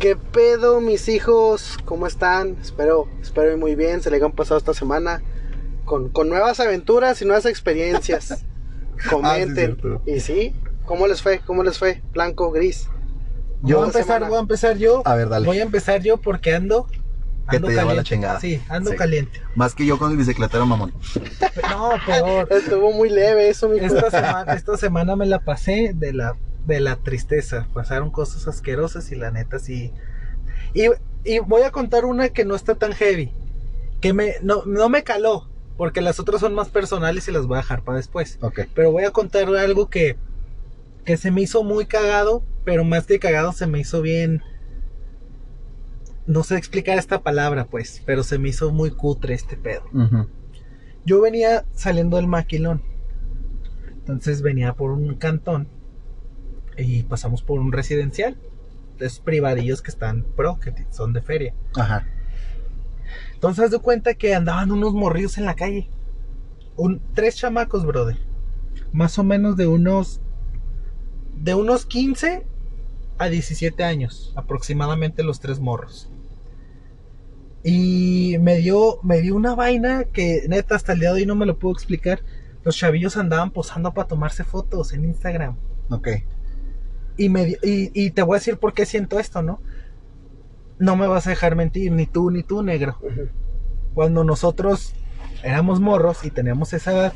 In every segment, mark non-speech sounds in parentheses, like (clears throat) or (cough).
¿Qué pedo, mis hijos? ¿Cómo están? Espero, espero muy bien. Se le han pasado esta semana con, con nuevas aventuras y nuevas experiencias. (laughs) Comenten. cierto. y sí, ¿cómo les fue? ¿Cómo les fue? Blanco, gris. Yo voy a empezar, semana. voy a empezar yo. A ver, dale. Voy a empezar yo porque ando. Que Ando te lleva la chingada. Sí, ando Sí. caliente. Más que yo con el bicicletero mamón. No, peor. (laughs) Estuvo muy leve eso, mi Esta (laughs) semana, esta semana me la pasé de la, de la tristeza. Pasaron cosas asquerosas y la neta sí. Y, y voy a contar una que no está tan heavy. Que me, no, no me caló. Porque las otras son más personales y las voy a dejar para después. Pero voy a contar algo que, que se me hizo muy cagado. Pero más que cagado se me hizo bien. No sé explicar esta palabra, pues. Pero se me hizo muy cutre este pedo. Yo venía saliendo del maquilón. Entonces venía por un cantón. Y pasamos por un residencial. De esos privadillos que están pro, que son de feria. Ajá. Entonces haz de cuenta que andaban unos morrillos en la calle. Un, tres chamacos, brother. Más o menos de unos. De unos 15 a 17 años. Aproximadamente los tres morros. Y me dio, me dio una vaina que neta hasta el día de hoy no me lo puedo explicar. Los chavillos andaban posando para tomarse fotos en Instagram. Ok. Y, me, di- y, y te voy a decir por qué siento esto, ¿no? No me vas a dejar mentir, ni tú ni tú, negro. Cuando nosotros éramos morros y teníamos esa edad,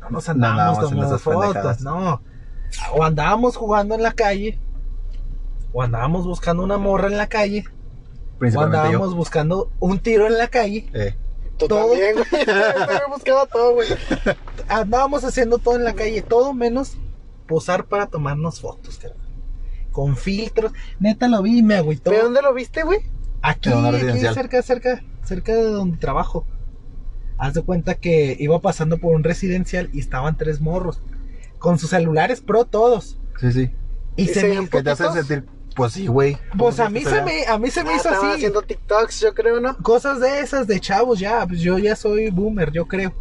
no nos No andábamos tomando pendejadas. fotos, no. O andábamos jugando en la calle, o andábamos buscando una morra en la calle, o andábamos yo. buscando un tiro en la calle. Eh. Tú Todo. también, güey. (laughs) Buscaba todo, güey. Andábamos haciendo todo en la calle, todo menos posar para tomarnos fotos, carnal. Con filtros. Neta lo vi y me agüitó. ¿De dónde lo viste, güey? Aquí, aquí cerca, cerca, cerca de donde trabajo. Haz de cuenta que iba pasando por un residencial y estaban tres morros. Con sus celulares pro todos. Sí, sí. Y ¿Y se se me, ven ¿Qué te hace ¿Poquitos? sentir? Pues sí, güey. pues a mí se me, a mí se me Ah, hizo estaban así. haciendo TikToks, yo creo, ¿no? Cosas de esas, de chavos ya. Pues yo ya soy boomer, yo creo.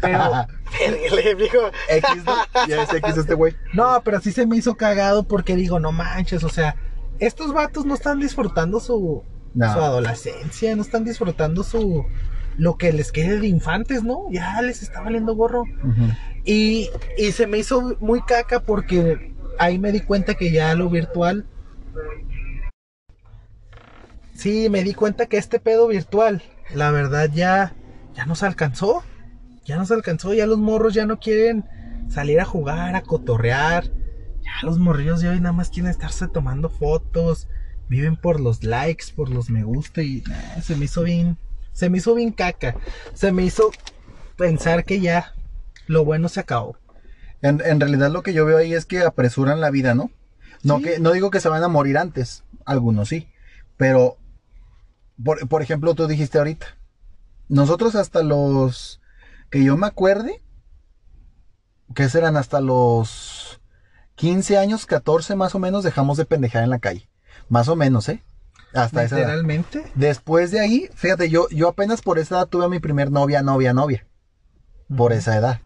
Pero- (laughs) Vergale, viejo. X, ¿no? Ya es X este güey. No, pero sí se me hizo cagado porque digo, no manches, o sea, estos vatos no están disfrutando su, No. su adolescencia, no están disfrutando su lo que les quede de infantes, ¿no? Ya les está valiendo gorro. Y, y se me hizo muy caca porque ahí me di cuenta que ya lo virtual. Sí, me di cuenta que este pedo virtual, la verdad ya, ya nos alcanzó. Ya nos alcanzó, ya los morros ya no quieren salir a jugar, a cotorrear. Ya los morrillos de hoy nada más quieren estarse tomando fotos. Viven por los likes, por los me gusta y nah, se me hizo bien, se me hizo bien caca. Se me hizo pensar que ya lo bueno se acabó. En, en realidad lo que yo veo ahí es que apresuran la vida, ¿no? No, Sí. que, no digo que se van a morir antes, algunos sí, pero, por, por ejemplo, tú dijiste ahorita, nosotros hasta los, que yo me acuerde, que serán hasta los 15 años, 14 más o menos, dejamos de pendejar en la calle. Más o menos, ¿eh? Hasta esa edad. Literalmente. Después de ahí, fíjate, yo, yo apenas por esa edad tuve a mi primer novia, novia, novia. Por esa edad.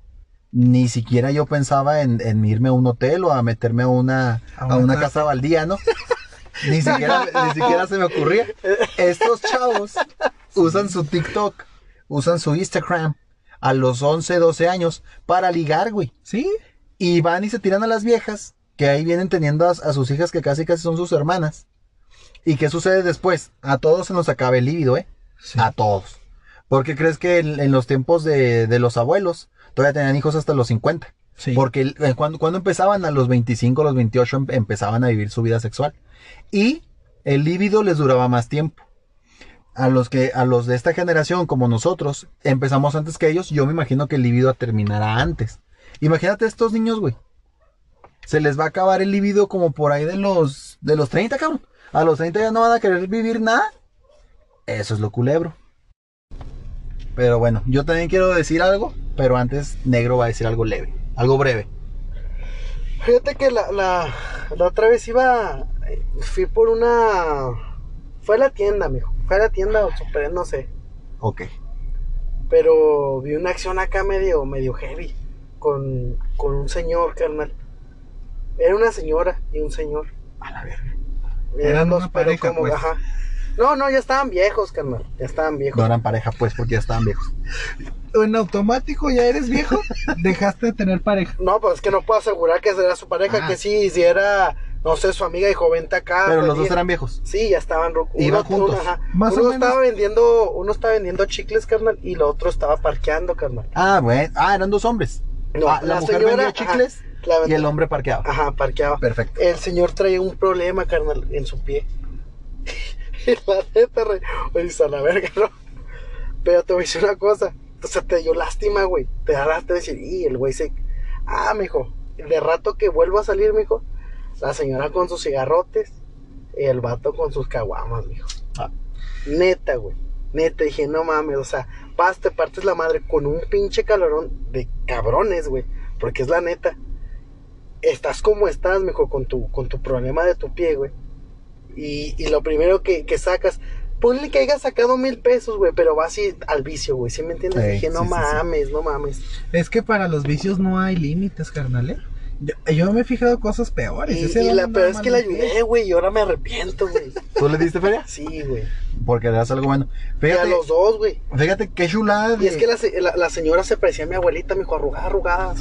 Ni siquiera yo pensaba en, en irme a un hotel o a meterme a una, A a una casa. baldía, ¿no? (laughs) ni, siquiera, ni siquiera se me ocurría. Estos chavos usan su TikTok, usan su Instagram a los 11, 12 años para ligar, güey. Sí, Y van y se tiran a las viejas, que ahí vienen teniendo a, a sus hijas que casi casi son sus hermanas. ¿Y qué sucede después? A todos se nos acaba el líbido, ¿eh? sí. A todos. ¿Por qué crees que en, en los tiempos de, de los abuelos todavía tenían hijos hasta los 50? Sí. Porque eh, cuando, cuando empezaban a los 25, los 28 em- empezaban a vivir su vida sexual. Y el líbido les duraba más tiempo. A los que, a los de esta generación, como nosotros, empezamos antes que ellos, yo me imagino que el líbido terminará antes. Imagínate estos niños, güey. Se les va a acabar el líbido como por ahí de los, de los 30, cabrón. A los 30 ya no van a querer vivir nada. Eso es lo culebro. Pero bueno, yo también quiero decir algo, pero antes Negro va a decir algo leve, algo breve. Fíjate que la, la, la otra vez iba. Fui por una. Fue a la tienda, mijo. Fue a la tienda o super, no sé. Ok. Pero vi una acción acá medio, medio heavy. Con, con un señor, carnal. Era una señora y un señor. A la verga. Eran dos, una pero pareja, como, pues. ajá. No, no, ya estaban viejos, carnal. Ya estaban viejos. No eran pareja, pues, porque ya estaban viejos. En automático ya eres viejo, (laughs) dejaste de tener pareja. No, pues es que no puedo asegurar que era su pareja, Ah. que sí, si era, no sé, su amiga y vente acá. Pero pues, los dos y- eran viejos. Sí, ya estaban Iban juntos. ajá. Más o uno menos. estaba vendiendo, uno estaba vendiendo chicles, carnal, y el otro estaba parqueando, carnal. Ah, bueno. Ah, eran dos hombres. No, Ah, la, la mujer señora, vendía ajá, chicles y el hombre parqueaba. Ajá, parqueaba. Perfecto. El señor traía un problema, carnal, en su pie. (laughs) la neta, re... Oye, a la verga, ¿no? Pero te voy a decir una cosa. Entonces te dio lástima, güey. Te da lástima decir, y el güey se. Ah, mijo. De rato que vuelvo a salir, mijo. La señora con sus cigarrotes. Y el vato con sus caguamas, mijo. Ah. Neta, güey. Neta, dije, no mames, o sea, vas, te partes la madre con un pinche calorón de cabrones, güey. Porque es la neta. Estás como estás, mijo, con tu, con tu problema de tu pie, güey. Y, y lo primero que, que sacas, ponle que hayas sacado mil pesos, güey, pero vas así al vicio, güey. ¿Sí me entiendes? Dije, no sí, sí, sí. mames, no mames. Es que para los vicios no hay límites, carnal, ¿eh? Yo, yo me he fijado cosas peores. Y, la peor es que la ayudé, güey, y ahora me arrepiento, güey. (laughs) ¿Tú le diste feria? Sí, güey. Porque le das algo bueno. Y a Fíjate, los dos, güey. fíjate qué chulada. Y es que la, la, la señora se parecía a mi abuelita, mijo, arrugada, arrugada.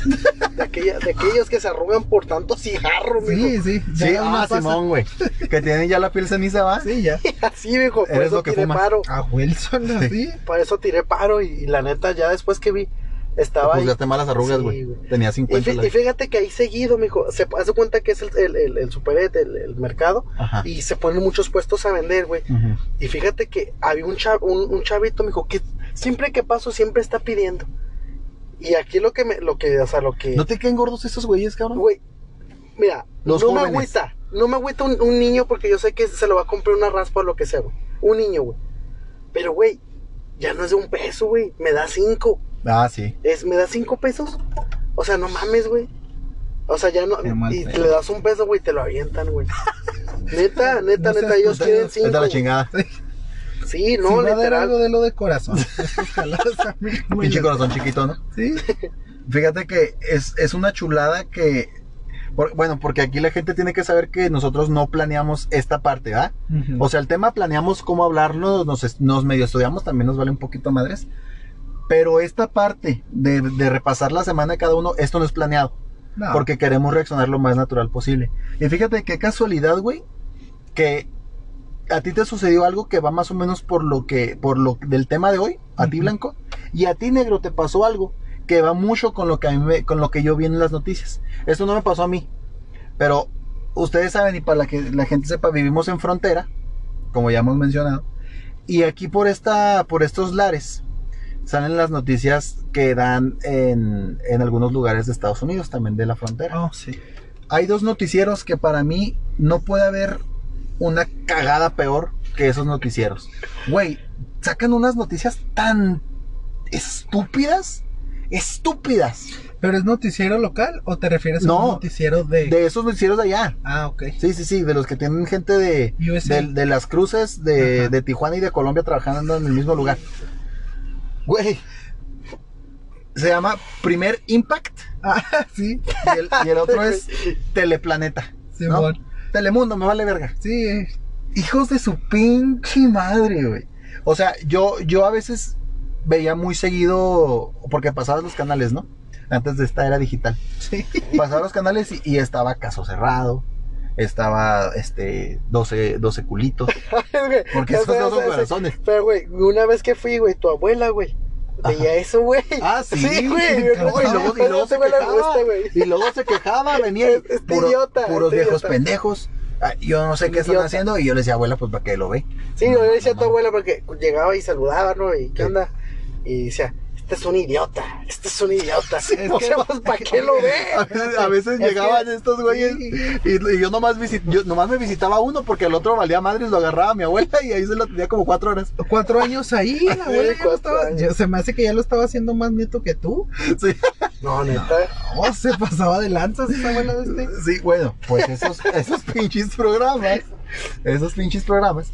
De, aquella, de aquellos que se arrugan por tanto cigarro, mijo. Sí, sí. Sí, uno ah, Simón, güey. Que tienen ya la piel ceniza, ¿va? Sí, ya. (laughs) Así, mijo, por Eres eso lo que tiré fumas. paro. A Wilson así. Por eso tiré paro y, y la neta, ya después que vi, Te estaba ahí. juzgaste malas arrugas, güey. Tenía Y, 50. fí- la- y fíjate que ahí seguido, mijo, se hace cuenta que es el, el, el, el superet, el, el mercado, Ajá. y se ponen muchos puestos a vender, güey. Y fíjate que había un, chav- un, un chavito, mijo, que siempre que paso siempre está pidiendo. Y aquí lo que me, lo que, o sea, lo que, ¿No te caen gordos esos güeyes, cabrón? güey, mira, Los no me agüita, no me agüita un, un niño porque yo sé que se lo va a comprar una raspa o lo que sea, güey. Un niño, güey. Pero, güey, ya no es de un peso, güey, me da cinco. Ah, sí. Es, ¿Me da cinco pesos? O sea, no mames, güey. O sea, ya no. Qué Y pedo. le das un peso, güey, te lo avientan, güey. Neta, (laughs) neta, No neta, ellos quieren cinco. De la chingada. Sí, (laughs) no, si va a dar literal. algo de lo de corazón. (laughs) Pinche corazón chiquito, ¿no? Sí. Fíjate que es, es una chulada que. por- bueno, porque aquí la gente tiene que saber que nosotros no planeamos esta parte, ¿verdad? O sea, el tema planeamos cómo hablarlo, nos, nos medio estudiamos, también nos vale un poquito madres. Pero esta parte de, de repasar la semana de cada uno, esto no es planeado. No. Porque queremos reaccionar lo más natural posible. Y fíjate qué casualidad, güey, que a ti te sucedió algo que va más o menos por lo que, por lo del tema de hoy, a ti blanco, y a ti negro te pasó algo que va mucho con lo que a mí me- con lo que yo vi en las noticias. Esto no me pasó a mí, pero ustedes saben y para la que la gente sepa, vivimos en frontera, como ya hemos mencionado, y aquí por esta, por estos lares salen las noticias que dan en, en algunos lugares de Estados Unidos, también de la frontera Oh, sí. hay dos noticieros que para mí no puede haber una cagada peor que esos noticieros. Güey, sacan unas noticias tan estúpidas, estúpidas, ¿Pero es noticiero local o te refieres a un noticiero de... de esos noticieros de allá. Ah, ok. Sí, sí, sí, de los que tienen gente de, de, de las cruces de, de Tijuana y de Colombia trabajando en el mismo lugar. Güey, se llama Primer Impact Ah, (laughs) sí. y el, y el otro es Teleplaneta. ¿no? Simón. Telemundo, me vale verga. Sí. Hijos de su pinche madre, güey. O sea, yo, yo a veces veía muy seguido, porque pasaba los canales, ¿no? Antes de esta era digital. sí. Pasaba los canales y, y estaba Caso Cerrado, estaba este 12, 12 culitos, (laughs) porque esos no son corazones. Pero, güey, una vez que fui, güey, tu abuela, güey, veía eso, güey. Ah, sí, güey. No, y luego, y luego se güey quejaba, gusta, güey. y luego se quejaba, venía Este puro- idiota, puros este viejos idiota. pendejos. Ah, Yo no sé qué están haciendo y yo le decía, abuela, pues para que lo ve. Sí, No, yo le decía a tu abuela porque llegaba y saludaba, ¿no? Y qué Sí. onda. Y decía, este es un idiota, este es un idiota. (laughs) Es o que- ¿para qué lo ve? (laughs) A veces, a veces Es llegaban que- estos güeyes y, y yo, nomás visit- yo nomás me visitaba uno porque el otro valía madres, lo agarraba a mi abuela y ahí se lo tenía como cuatro horas. Cuatro años ahí, (laughs) la abuela ya lo cuatro estaba... años. ya- se me hace que ya lo estaba haciendo más nieto que tú. Sí, No, neta. Oh, se pasaba de lanzas esa abuela de este. sí, bueno, pues esos, esos pinches programas, esos pinches programas,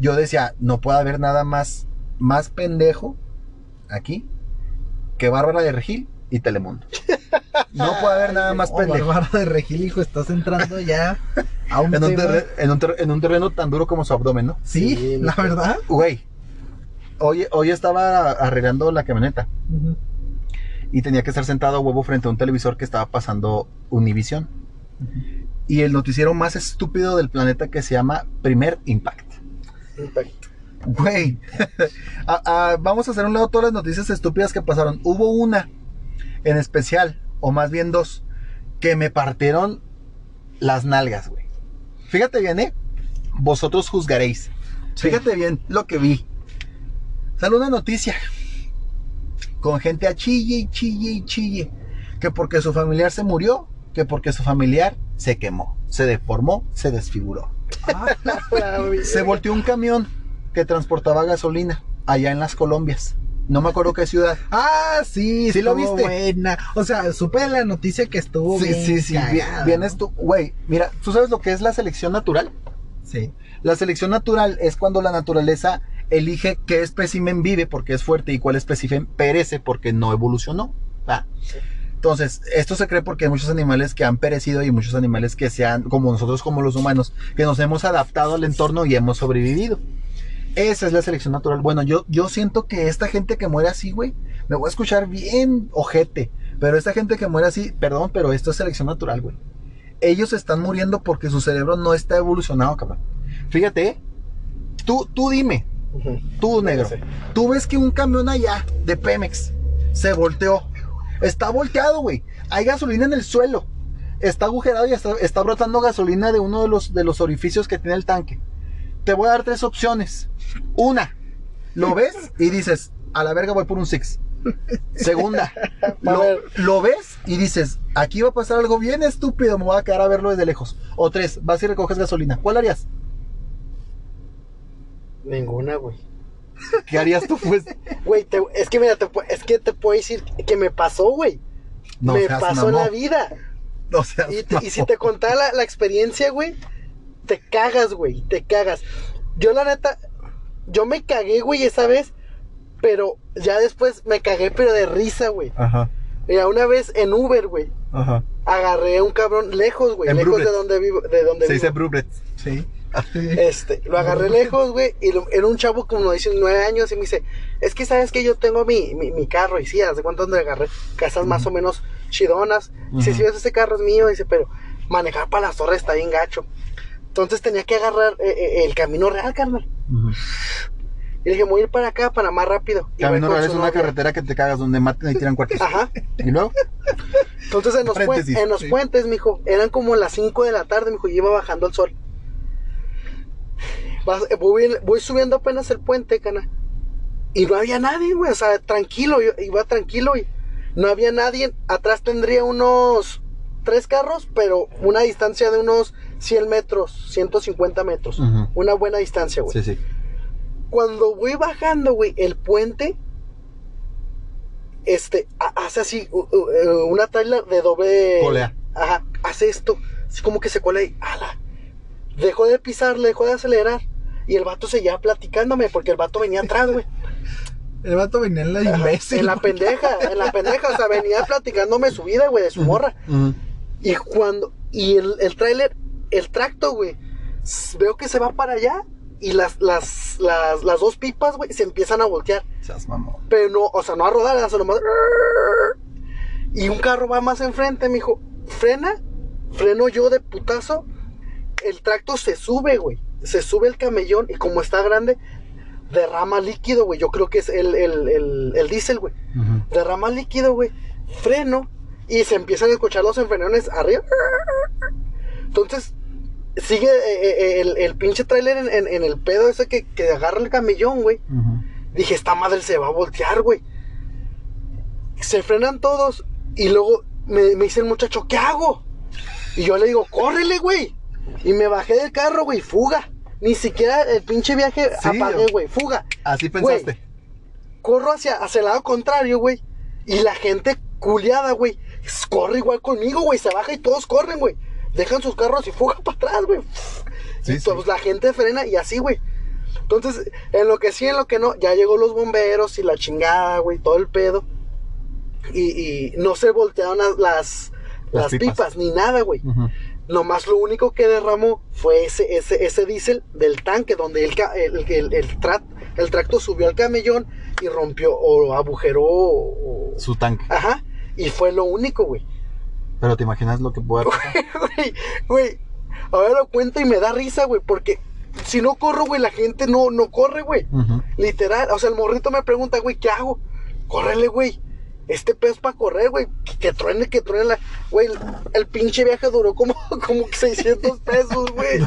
yo decía, no puede haber nada más, más pendejo aquí que Bárbara de Regil y Telemundo. No puede haber nada más (laughs) Oh, pendejo. Bárbara de Regil, hijo, estás entrando ya a un En un, tema- terre- en, un ter- en un terreno tan duro como su abdomen, ¿no? Sí, Sí, la verdad. Güey, hoy, hoy estaba arreglando la camioneta y tenía que estar sentado a huevo frente a un televisor que estaba pasando Univision. Y el noticiero más estúpido del planeta que se llama Primer Impact. Impacto. Güey, a- (laughs) a- vamos a hacer un lado todas las noticias estúpidas que pasaron. Hubo una en especial, o más bien dos, que me partieron las nalgas, güey. Fíjate bien, ¿eh? Vosotros juzgaréis. Sí. Fíjate bien lo que vi. Sale una noticia con gente a chille y chille y chille. Que porque su familiar se murió, que porque su familiar se quemó, se deformó, se desfiguró. Ah, Se volteó un camión que transportaba gasolina allá en las Colombias. No me acuerdo qué ciudad. Ah, sí, ¿Sí lo viste? buena. O sea, supe de la noticia que estuvo Sí, bien sí, sí. Vienes tú, güey. Mira, ¿tú sabes lo que es la selección natural? Sí. La selección natural es cuando la naturaleza elige qué espécimen vive porque es fuerte y cuál espécimen perece porque no evolucionó. ¿va? Entonces, esto se cree porque hay muchos animales que han perecido y muchos animales que sean, como nosotros, como los humanos, que nos hemos adaptado al entorno y hemos sobrevivido. Esa es la selección natural. Bueno, yo, yo siento que esta gente que muere así, güey, me voy a escuchar bien ojete. Pero esta gente que muere así, perdón, pero esto es selección natural, güey. Ellos están muriendo porque su cerebro no está evolucionado, cabrón. Fíjate, tú, tú dime, tú negro, tú ves que un camión allá de Pemex se volteó. Está volteado, güey. Hay gasolina en el suelo. Está agujerado y está, está brotando gasolina de uno de los, de los orificios que tiene el tanque. Te voy a dar tres opciones. Una, lo ves y dices, a la verga voy por un Six. Segunda, (laughs) lo, ves y dices, aquí va a pasar algo bien estúpido, me voy a quedar a verlo desde lejos. O tres, vas y recoges gasolina. ¿Cuál harías? Ninguna, güey. ¿Qué harías tú, pues? (laughs) Güey, te- es que mira, te, es que te puedo decir que me pasó, güey. No me pasó la vida. No Y, te- y si te contara la, la experiencia, güey, te cagas, güey, te cagas. Yo la neta, yo me cagué, güey, esa vez, pero ya después me cagué, pero de risa, güey. Ajá, Mira, una vez en Uber, güey, ajá. agarré a un cabrón lejos, güey, lejos Brubret. de donde vivo, de donde Se dice. Brubret. Sí. Este, lo (laughs) agarré lejos, güey, y lo- era un chavo como de 19 años y me dice, es que sabes que yo tengo mi, mi, mi carro, y sí, ¿hace cuánto donde agarré? Casas más o menos chidonas. Dice, si ves ese carro es mío, dice, pero manejar para las torres está bien gacho. Entonces tenía que agarrar eh, eh, el camino real, carnal. Y le dije, voy a ir para acá, para más rápido. Camino real es una carretera que te cagas donde maten y tiran cuartos. Ajá. Y luego, Entonces en los, puen- Paréntesis, en los sí. puentes, mijo, eran como las 5 de la tarde, mijo, y iba bajando el sol. Eh, voy, voy subiendo apenas el puente, cana. Y no había nadie, güey, o sea, tranquilo, yo iba tranquilo y no había nadie. Atrás tendría unos tres carros, pero una distancia de unos 100 metros, 150 metros. Una buena distancia, güey. sí, sí. Cuando voy bajando, güey, el puente, este, ha- hace así, eh, una trailer de doble... Colea. Ajá, hace esto, así como que se colea y, ala. Dejó de pisar, dejó de acelerar. Y el vato seguía platicándome porque el vato venía atrás, güey. (laughs) El vato venía en la Ajá, imbécil. En la pendeja, en la pendeja. O sea, venía platicándome su vida, güey, de su morra. Ujú. Y cuando. Y el, el tráiler, el tracto, güey. Veo que se va para allá. Y las, las, las, las dos pipas, güey, se empiezan a voltear. Seas mamón. Pero no, o sea, no a rodar, nomás. Y un carro va más enfrente, mijo. Frena, freno yo de putazo. El tracto se sube, güey. Se sube el camellón y como está grande, derrama líquido, güey. Yo creo que es el, el, el, el diésel, güey. Derrama líquido, güey. Freno y se empiezan a escuchar los enfrenones arriba. Entonces, sigue eh, eh, el, el pinche trailer en, en- en el pedo ese que, que agarra el camellón, güey. Dije, esta madre se va a voltear, güey. Se frenan todos y luego me, me dice el muchacho, ¿qué hago? Y yo le digo, córrele, güey. Y me bajé del carro, güey, fuga. Ni siquiera el pinche viaje Sí, apagué, güey, fuga. Así Güey, pensaste. Corro hacia, hacia el lado contrario, güey. Y la gente culiada, güey, corre igual conmigo, güey. Se baja y todos corren, güey. Dejan sus carros y fugan (laughs) para atrás, güey. Sí, y sí. pues la gente frena y así, güey. Entonces, en lo que sí, en lo que no, ya llegó los bomberos y la chingada, güey, todo el pedo. y, y no se voltearon las, las, Las las pipas. pipas. ni nada, güey. Ujú. Nomás lo único que derramó fue ese, ese, ese diésel del tanque donde el, ca- el, el, el, tra- el tracto subió al camellón y rompió o agujeró. o- Su tanque. Ajá. Y fue lo único, güey. Pero te imaginas lo que puede (laughs) pasar. Güey, güey. Ahora lo cuento y me da risa, güey. Porque si no corro, güey, la gente no, no corre, güey. Literal. O sea, el morrito me pregunta, güey, ¿qué hago? Córrele, güey. Este pez para correr, güey. Que, que truene, que truene la. Güey, el, el pinche viaje duró como, (laughs) como 600 pesos, güey.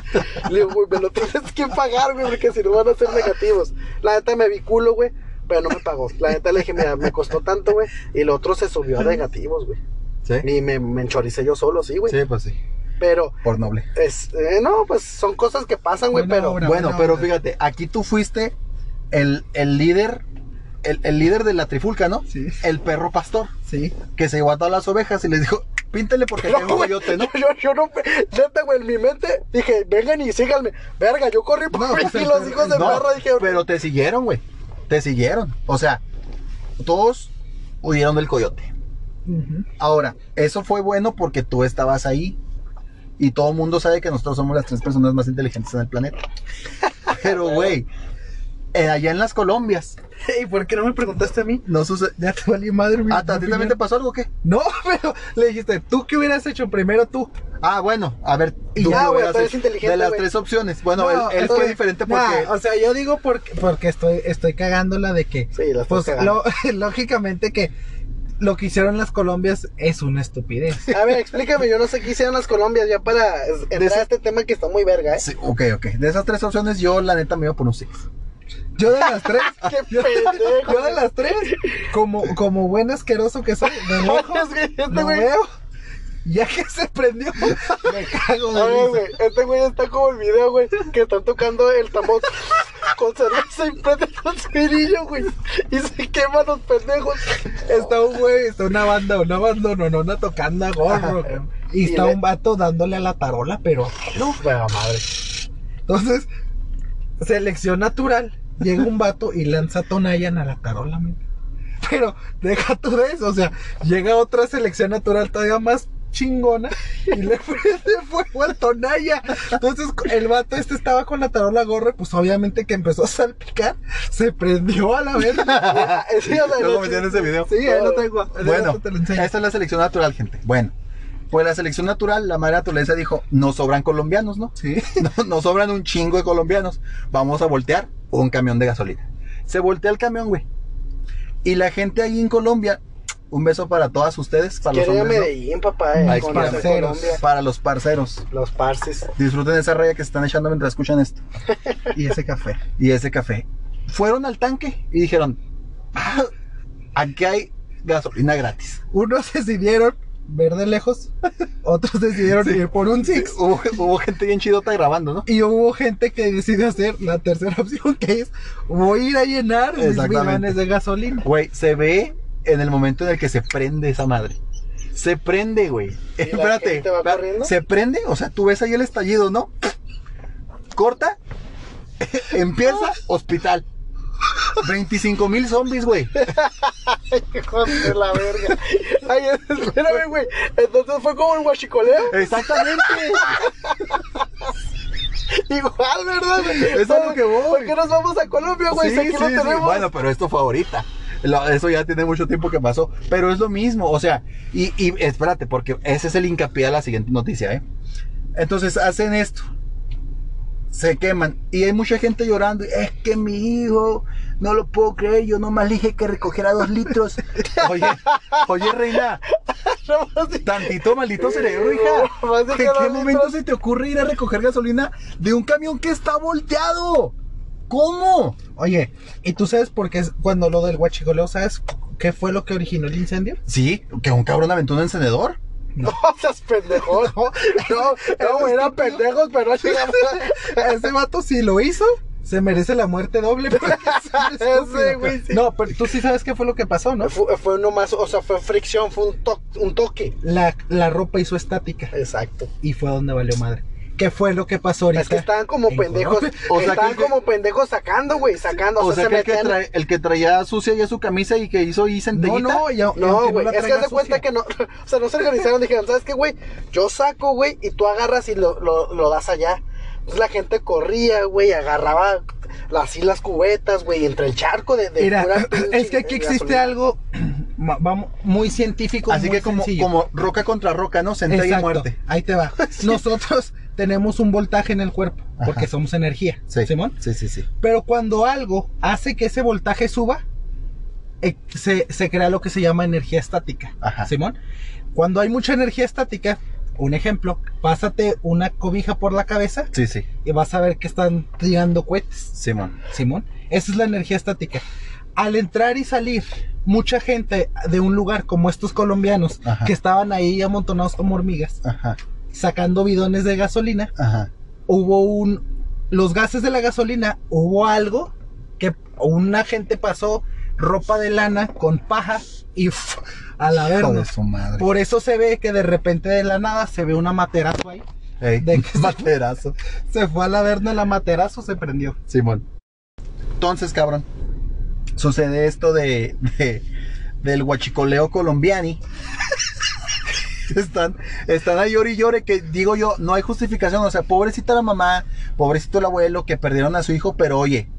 Le digo, güey, me lo tienes que pagar, güey, porque si no van a ser negativos. La neta me vi culo, güey. Pero no me pagó. La neta le dije, mira, me costó tanto, güey. Y el otro se subió a negativos, güey. ¿Sí? Y me, me enchoricé yo solo, sí, güey. Sí, pues sí. Pero, Por noble. es, eh, no, pues son cosas que pasan, güey, pero. obra. Bueno, pero onda. fíjate, aquí tú fuiste el, el líder, el, el líder de la trifulca, ¿no? Sí. El perro pastor, Sí. que se llevó a todas las ovejas y les dijo, píntele porque hay un güey, coyote, ¿no? Yo, yo no, neta, güey, en mi mente dije, vengan y síganme. Verga, yo corrí por No, pues, (laughs) y el los hijos de No, perra dijeron, pero te siguieron, güey. Te siguieron. O sea, todos huyeron del coyote. Ahora, eso fue bueno porque tú estabas ahí. Y todo el mundo sabe que nosotros somos las tres personas más inteligentes en el planeta. (laughs) Pero, güey, allá en las Colombias, (laughs) ¿Y por qué no me preguntaste a mí? no sucede. (laughs) Ya te valí madre. Ah, ¿a ti también te pasó algo o qué? No, (laughs) pero le dijiste, ¿tú qué hubieras hecho primero tú? Ah, bueno, a ver, Y tú ya, qué güey, hubieras tú eres hecho? inteligente, de las tres opciones. Bueno, No, él, él es fue diferente nah, porque. o sea, yo digo porque, porque estoy, estoy cagándola de que. Sí, la Pues lo- lógicamente que lo que hicieron las Colombias es una estupidez. A ver, explícame, yo no sé qué hicieron las Colombias ya para entrar a este tema que está muy verga, ¿eh? Sí, ok, ok. De esas tres opciones, yo la neta me iba por un six. Yo de las tres, (laughs) ¡Qué pendejo! yo de las tres, como, como buen asqueroso que soy, de lejos, (laughs) este lo veo, ya que se prendió, (laughs) me cago de risa. güey, este güey está como el video, güey, que están tocando el tambor con cerveza y prenden un cirillo, güey, y se queman los pendejos. Está un güey, está una banda, una banda, no, no, no, tocando a gorro, y Y está le- un vato dándole a la tarola, pero No, pero madre. Entonces, selección natural. Llega un vato y lanza Tonayan a la tarola. Pero deja tú de eso, o sea, llega otra selección natural todavía más chingona y le (laughs) prende fuego al Tonaya. Entonces, el vato este estaba con la tarola gorra, pues obviamente que empezó a salpicar, se prendió a la verga. (laughs) Sí, o sea, no- metieron ese video. Sí, ahí lo tengo. Bueno, lo esta es la selección natural, gente. Bueno, pues la selección natural, la madre naturaleza dijo, no sobran colombianos, ¿no? Sí. (laughs) No, nos sobran un chingo de colombianos. Vamos a voltear un camión de gasolina. Se voltea el camión, güey. Y la gente ahí en Colombia, un beso para todas ustedes, para los Quiero a hombres, ¿no? Medellín, papá, eh, conocer parceros. Para los parceros. Los parces. Disfruten esa raya que se están echando mientras escuchan esto. (laughs) Y ese café. Y ese café. Fueron al tanque y dijeron, "Ah, aquí hay gasolina gratis. Unos (laughs) decidieron ver de lejos, otros decidieron Sí. ir por un Six. Hubo, hubo gente bien chidota grabando, ¿no? Y hubo gente que decidió hacer la tercera (laughs) opción, que es voy a ir a llenar mis bidones de gasolina. Güey, se ve en el momento en el que se prende esa madre. Se prende, güey. Espérate. gente va espera, corriendo? Se prende, o sea, tú ves ahí el estallido, ¿no? Corta. (laughs) Empieza hospital. 25 mil zombies, güey. (laughs) Hijo de la verga. Ay, espérame, güey. Entonces fue como el guachicoleo. Exactamente. (laughs) Igual, ¿verdad? Eso es lo que voy. ¿Por qué nos vamos a Colombia, güey? Sí, sí, lo sí. tenemos. Bueno, pero esto fue ahorita. Eso ya tiene mucho tiempo que pasó. Pero es lo mismo. O sea, y, y espérate, porque ese es el hincapié a la siguiente noticia, ¿eh? Entonces hacen esto. Se queman. Y hay mucha gente llorando. Es que mi hijo, no lo puedo creer. Yo nomás le dije que recogiera dos litros. (laughs) Oye, oye, reina. (laughs) Tantito maldito cerebro, hija. ¿En qué momento se te ocurre ir a recoger gasolina de un camión que está volteado? ¿Cómo? Oye, ¿y tú sabes por qué es cuando lo del guachigoleo, sabes qué fue lo que originó el incendio? Sí, que un cabrón aventó un encendedor. (laughs) No seas pendejo. (laughs) No, no, no, eran pendejos, pero a... (laughs) Ese vato si lo hizo, se merece la muerte doble. Ese güey, sí. No, pero tú sí sabes qué fue lo que pasó, ¿no? Fue, fue nomás, o sea, fue fricción, fue un, to- un toque. La, la ropa hizo estática Exacto. y fue donde valió madre. ¿Qué fue lo que pasó ahorita? Es que estaban como en pendejos. Colombia. O sea, estaban que- como pendejos sacando, güey, sacando. O O sea, se que el, que metían. trae- el que traía sucia ya su camisa y que hizo y No, centellita. no, ya, No, güey, es que de cuenta que no, (laughs) o sea, no se organizaron, dijeron, ¿sabes qué, güey? Yo saco, güey, y tú agarras y lo, lo, lo das allá. Entonces la gente corría, güey, agarraba así las cubetas, güey, entre el charco de, de Mira, pinche (clears throat) es que aquí existe gasolina. algo (clears throat) muy científico. Así muy que como, sencillo. como roca contra roca, ¿no? Centella y muerte. Ahí te va. (laughs) Nosotros tenemos un voltaje en el cuerpo porque Ajá. somos energía. Sí. Simón. Sí, sí, sí. Pero cuando algo hace que ese voltaje suba, eh, se, se crea lo que se llama energía estática. Ajá. Simón. Cuando hay mucha energía estática, un ejemplo, pásate una cobija por la cabeza Sí, sí. y vas a ver que están tirando cohetes. Simón. Simón. Esa es la energía estática. Al entrar y salir, mucha gente de un lugar como estos colombianos, Ajá. que estaban ahí amontonados como hormigas, Ajá. Sacando bidones de gasolina, Ajá. hubo un... Los gases de la gasolina, hubo algo que una gente pasó ropa de lana con paja y ¡uf! a la verga. Por eso se ve que de repente de la nada se ve una materazo ahí. Ey, de (laughs) que se- materazo. Se fue a la verna la materazo, se prendió. Simón. Entonces, cabrón, sucede esto de, de- del huachicoleo colombiani. (laughs) están, están ahí llore y llore que digo yo, no hay justificación. O sea, pobrecita la mamá, pobrecito el abuelo que perdieron a su hijo, pero oye,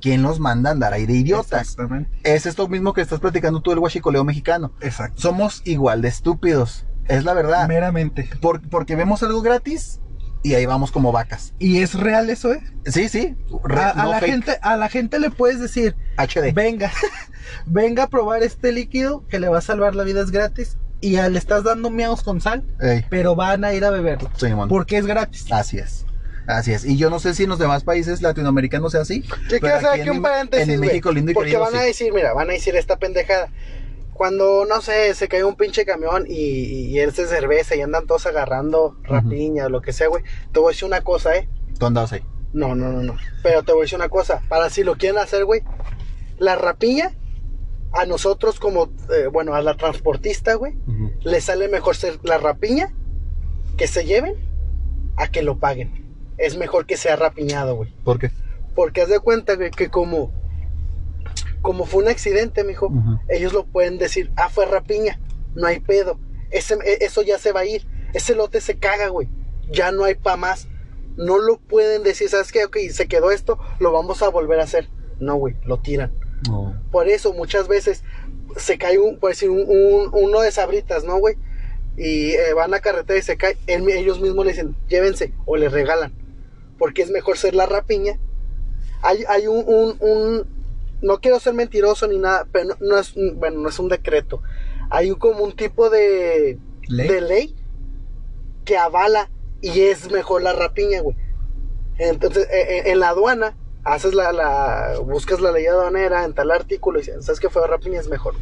¿quién los manda a andar ahí de idiotas? Exactamente. Es esto mismo que estás platicando tú del huachicoleo mexicano. Exacto. Somos igual de estúpidos. Es la verdad. Meramente. Por- porque vemos algo gratis y ahí vamos como vacas. ¿Y es real eso, eh? Sí, sí. re- A, la fake, gente, a la gente le puedes decir, HD. venga, (laughs) venga a probar este líquido que le va a salvar la vida, es gratis. Y ya le estás dando miaos con sal, Ey, pero van a ir a beberlo. Simón. Porque es gratis. Así es. Así es. Y yo no sé si en los demás países latinoamericanos sea así. Yo pero hacer aquí en- un paréntesis, En güey, México lindo y Porque querido, van a sí. decir, mira, van a decir esta pendejada. Cuando, no sé, se cae un pinche camión y, y él se cerveza y andan todos agarrando rapiña o lo que sea, güey. Te voy a decir una cosa, ¿eh? Tú andabas ahí. No, no, no, no. Pero te voy a decir una cosa. Para si lo quieren hacer, güey. La rapiña, a nosotros como, eh, bueno, a la transportista, güey, le sale mejor ser la rapiña que se lleven a que lo paguen. Es mejor que sea rapiñado, güey. ¿Por qué? Porque haz de cuenta, güey, que como, como fue un accidente, mijo, ellos lo pueden decir, ah, fue rapiña, no hay pedo. Ese, e- eso ya se va a ir. Ese lote se caga, güey. Ya no hay pa' más. No lo pueden decir, ¿sabes qué? Ok, se quedó esto, lo vamos a volver a hacer. No, güey, lo tiran. No. Por eso muchas veces se cae un, por decir, un, un- uno de sabritas, ¿no, güey? Y eh, van a carretera y se cae. él- ellos mismos le dicen, llévense o le regalan. Porque es mejor ser la rapiña. Hay, hay un, no quiero ser mentiroso ni nada, pero no, no es, un- bueno, no es un decreto. Hay un- como un tipo de ¿Ley? de ley que avala y es mejor la rapiña, güey. Entonces, eh, eh, en la aduana, haces la, la, buscas la ley aduanera en tal artículo y dices, ¿sabes qué fue rapiña? Es mejor.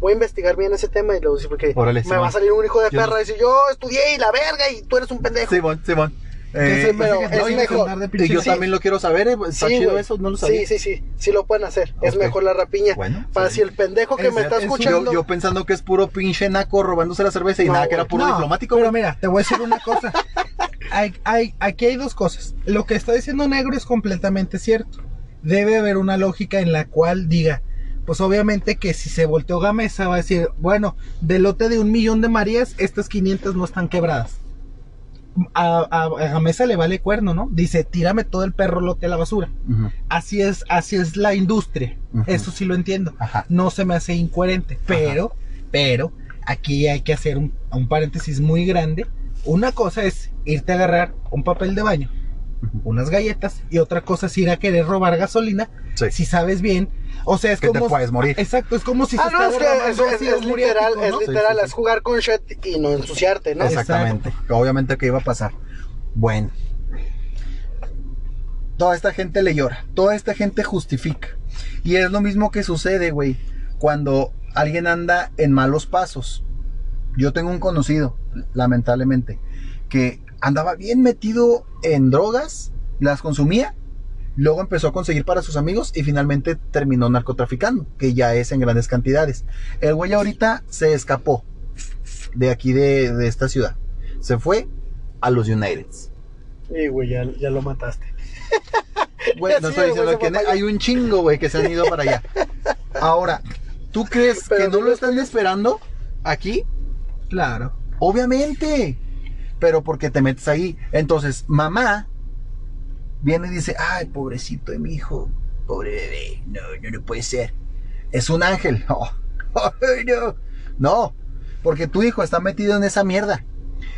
Voy a investigar bien ese tema y luego sí, porque Órale, me Simón. va a salir un hijo de Yo perra no- y decir, yo estudié y la verga y tú eres un pendejo. Simón, Simón. Eh, pero que es no mejor. de yo sí. también lo quiero saber, eh, está Sí, chido eso, no lo sabía. Sí, sí, sí, sí lo pueden hacer. Es mejor la rapiña. Bueno, Para sí. si el pendejo que Es- me está es escuchando... Yo, yo pensando que es puro pinche naco robándose la cerveza y No, nada, que era puro No, diplomático, Pero mira, te voy a decir una cosa. (laughs) Hay, hay, aquí hay dos cosas. Lo que está diciendo Negro es completamente cierto. Debe haber una lógica en la cual diga, pues obviamente que si se volteó Gamesa va a decir, bueno, del lote de un millón de Marías, estas 500 no están quebradas. A, a- a Gamesa le vale cuerno, ¿no? Dice, tírame todo el perro lote a la basura. Así es, así es la industria. Eso sí lo entiendo. Ajá. No se me hace incoherente. Pero, pero, aquí hay que hacer un, un paréntesis muy grande. Una cosa es irte a agarrar un papel de baño, unas galletas, y otra cosa es ir a querer robar gasolina. Sí. Si sabes bien. O sea, es Que te como. puedes morir. Exacto, es como si Ah, se no, es que es, es- literal, es literal, Sí, sí, es jugar con shit y no ensuciarte, ¿no? Exacto. Exactamente. Obviamente que iba a pasar. Bueno. Toda esta gente le llora. Toda esta gente justifica. Y es lo mismo que sucede, güey, cuando alguien anda en malos pasos. Yo tengo un conocido, lamentablemente, que andaba bien metido en drogas, las consumía, luego empezó a conseguir para sus amigos y finalmente terminó narcotraficando, que ya es en grandes cantidades. El güey ahorita se escapó de aquí de, de esta ciudad. Se fue a los United. Y, güey, ya, ya lo mataste. (laughs) Güey, no Sí, estoy diciendo que hay un chingo, güey, que se han ido para allá. Ahora, ¿tú (laughs) crees Pero que no lo están esperando aquí? Claro. Obviamente. Pero porque te metes ahí. Entonces, mamá viene y dice, ay, pobrecito de mi hijo. Pobre bebé. No, no, no puede ser. Es un ángel. (laughs) Oh, no. No. Porque tu hijo está metido en esa mierda.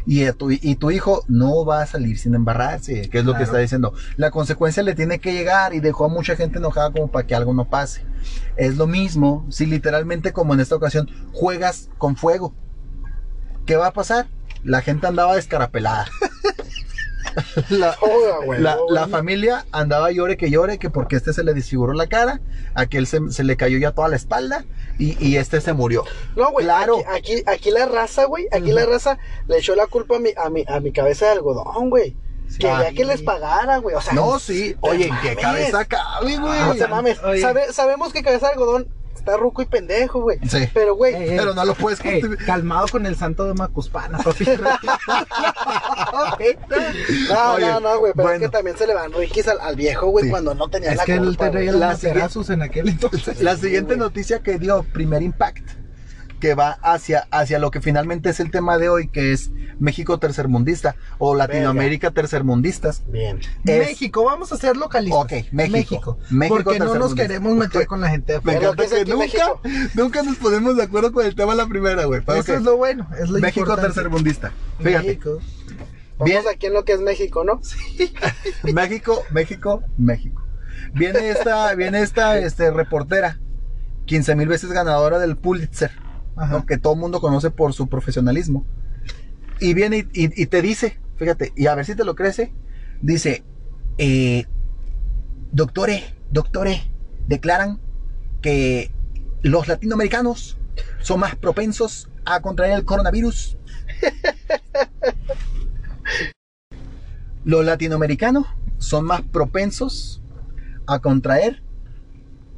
Y tu, y tu hijo no va a salir sin embarrarse, que es lo que está diciendo. La consecuencia le tiene que llegar y dejó a mucha gente enojada como para que algo no pase. Es lo mismo si literalmente como en esta ocasión juegas con fuego. ¿Qué va a pasar? La gente andaba descarapelada. (laughs) la, (laughs) Joda, güey. la- güey. la familia andaba llore que llore, que porque este se le desfiguró la cara, aquel se, se le cayó ya toda la espalda y, y este se murió. No, güey, Claro. aquí, aquí, aquí la raza, güey, aquí la raza le echó la culpa a mi, a mi, a mi cabeza de algodón, güey. Quería Ah. que les pagara, güey. O sea, No, sí, oye, qué mames. cabeza cabe, güey. No te mames. Sabe- sabemos que cabeza de algodón está ruco y pendejo, güey. Sí. Pero, güey, Ey, ey. Pero no lo puedes Ey, calmado con el santo de Macuspana, papi. (laughs) no, Oye, no, no, güey. Pero es que también se le van riquis al, al viejo, güey, Sí. cuando no tenía es la que él culpa, traía güey. los La siguiente- materazos en aquel entonces. La siguiente noticia que dio primer impact, que va hacia, hacia lo que finalmente es el tema de hoy, que es México tercermundista o Latinoamérica tercermundistas. Bien. Es- México, vamos a ser localistas. Ok, México. México porque no nos queremos meter con la gente de Me que encanta que, nunca, México. nunca nos ponemos de acuerdo con el tema de la primera, güey. Eso es lo bueno, es lo México importante. tercermundista. Fíjate. México. Vamos Bien. aquí en lo que es México, ¿no? (laughs) México, México, México. Viene esta, viene esta este, reportera, 15 mil veces ganadora del Pulitzer, Ajá. ¿No? que todo el mundo conoce por su profesionalismo. Y viene y, y- y te dice, fíjate, y a ver si te lo crece, dice, eh, doctores, doctores, declaran que los latinoamericanos son más propensos a contraer el coronavirus. (laughs) Los latinoamericanos son más propensos a contraer,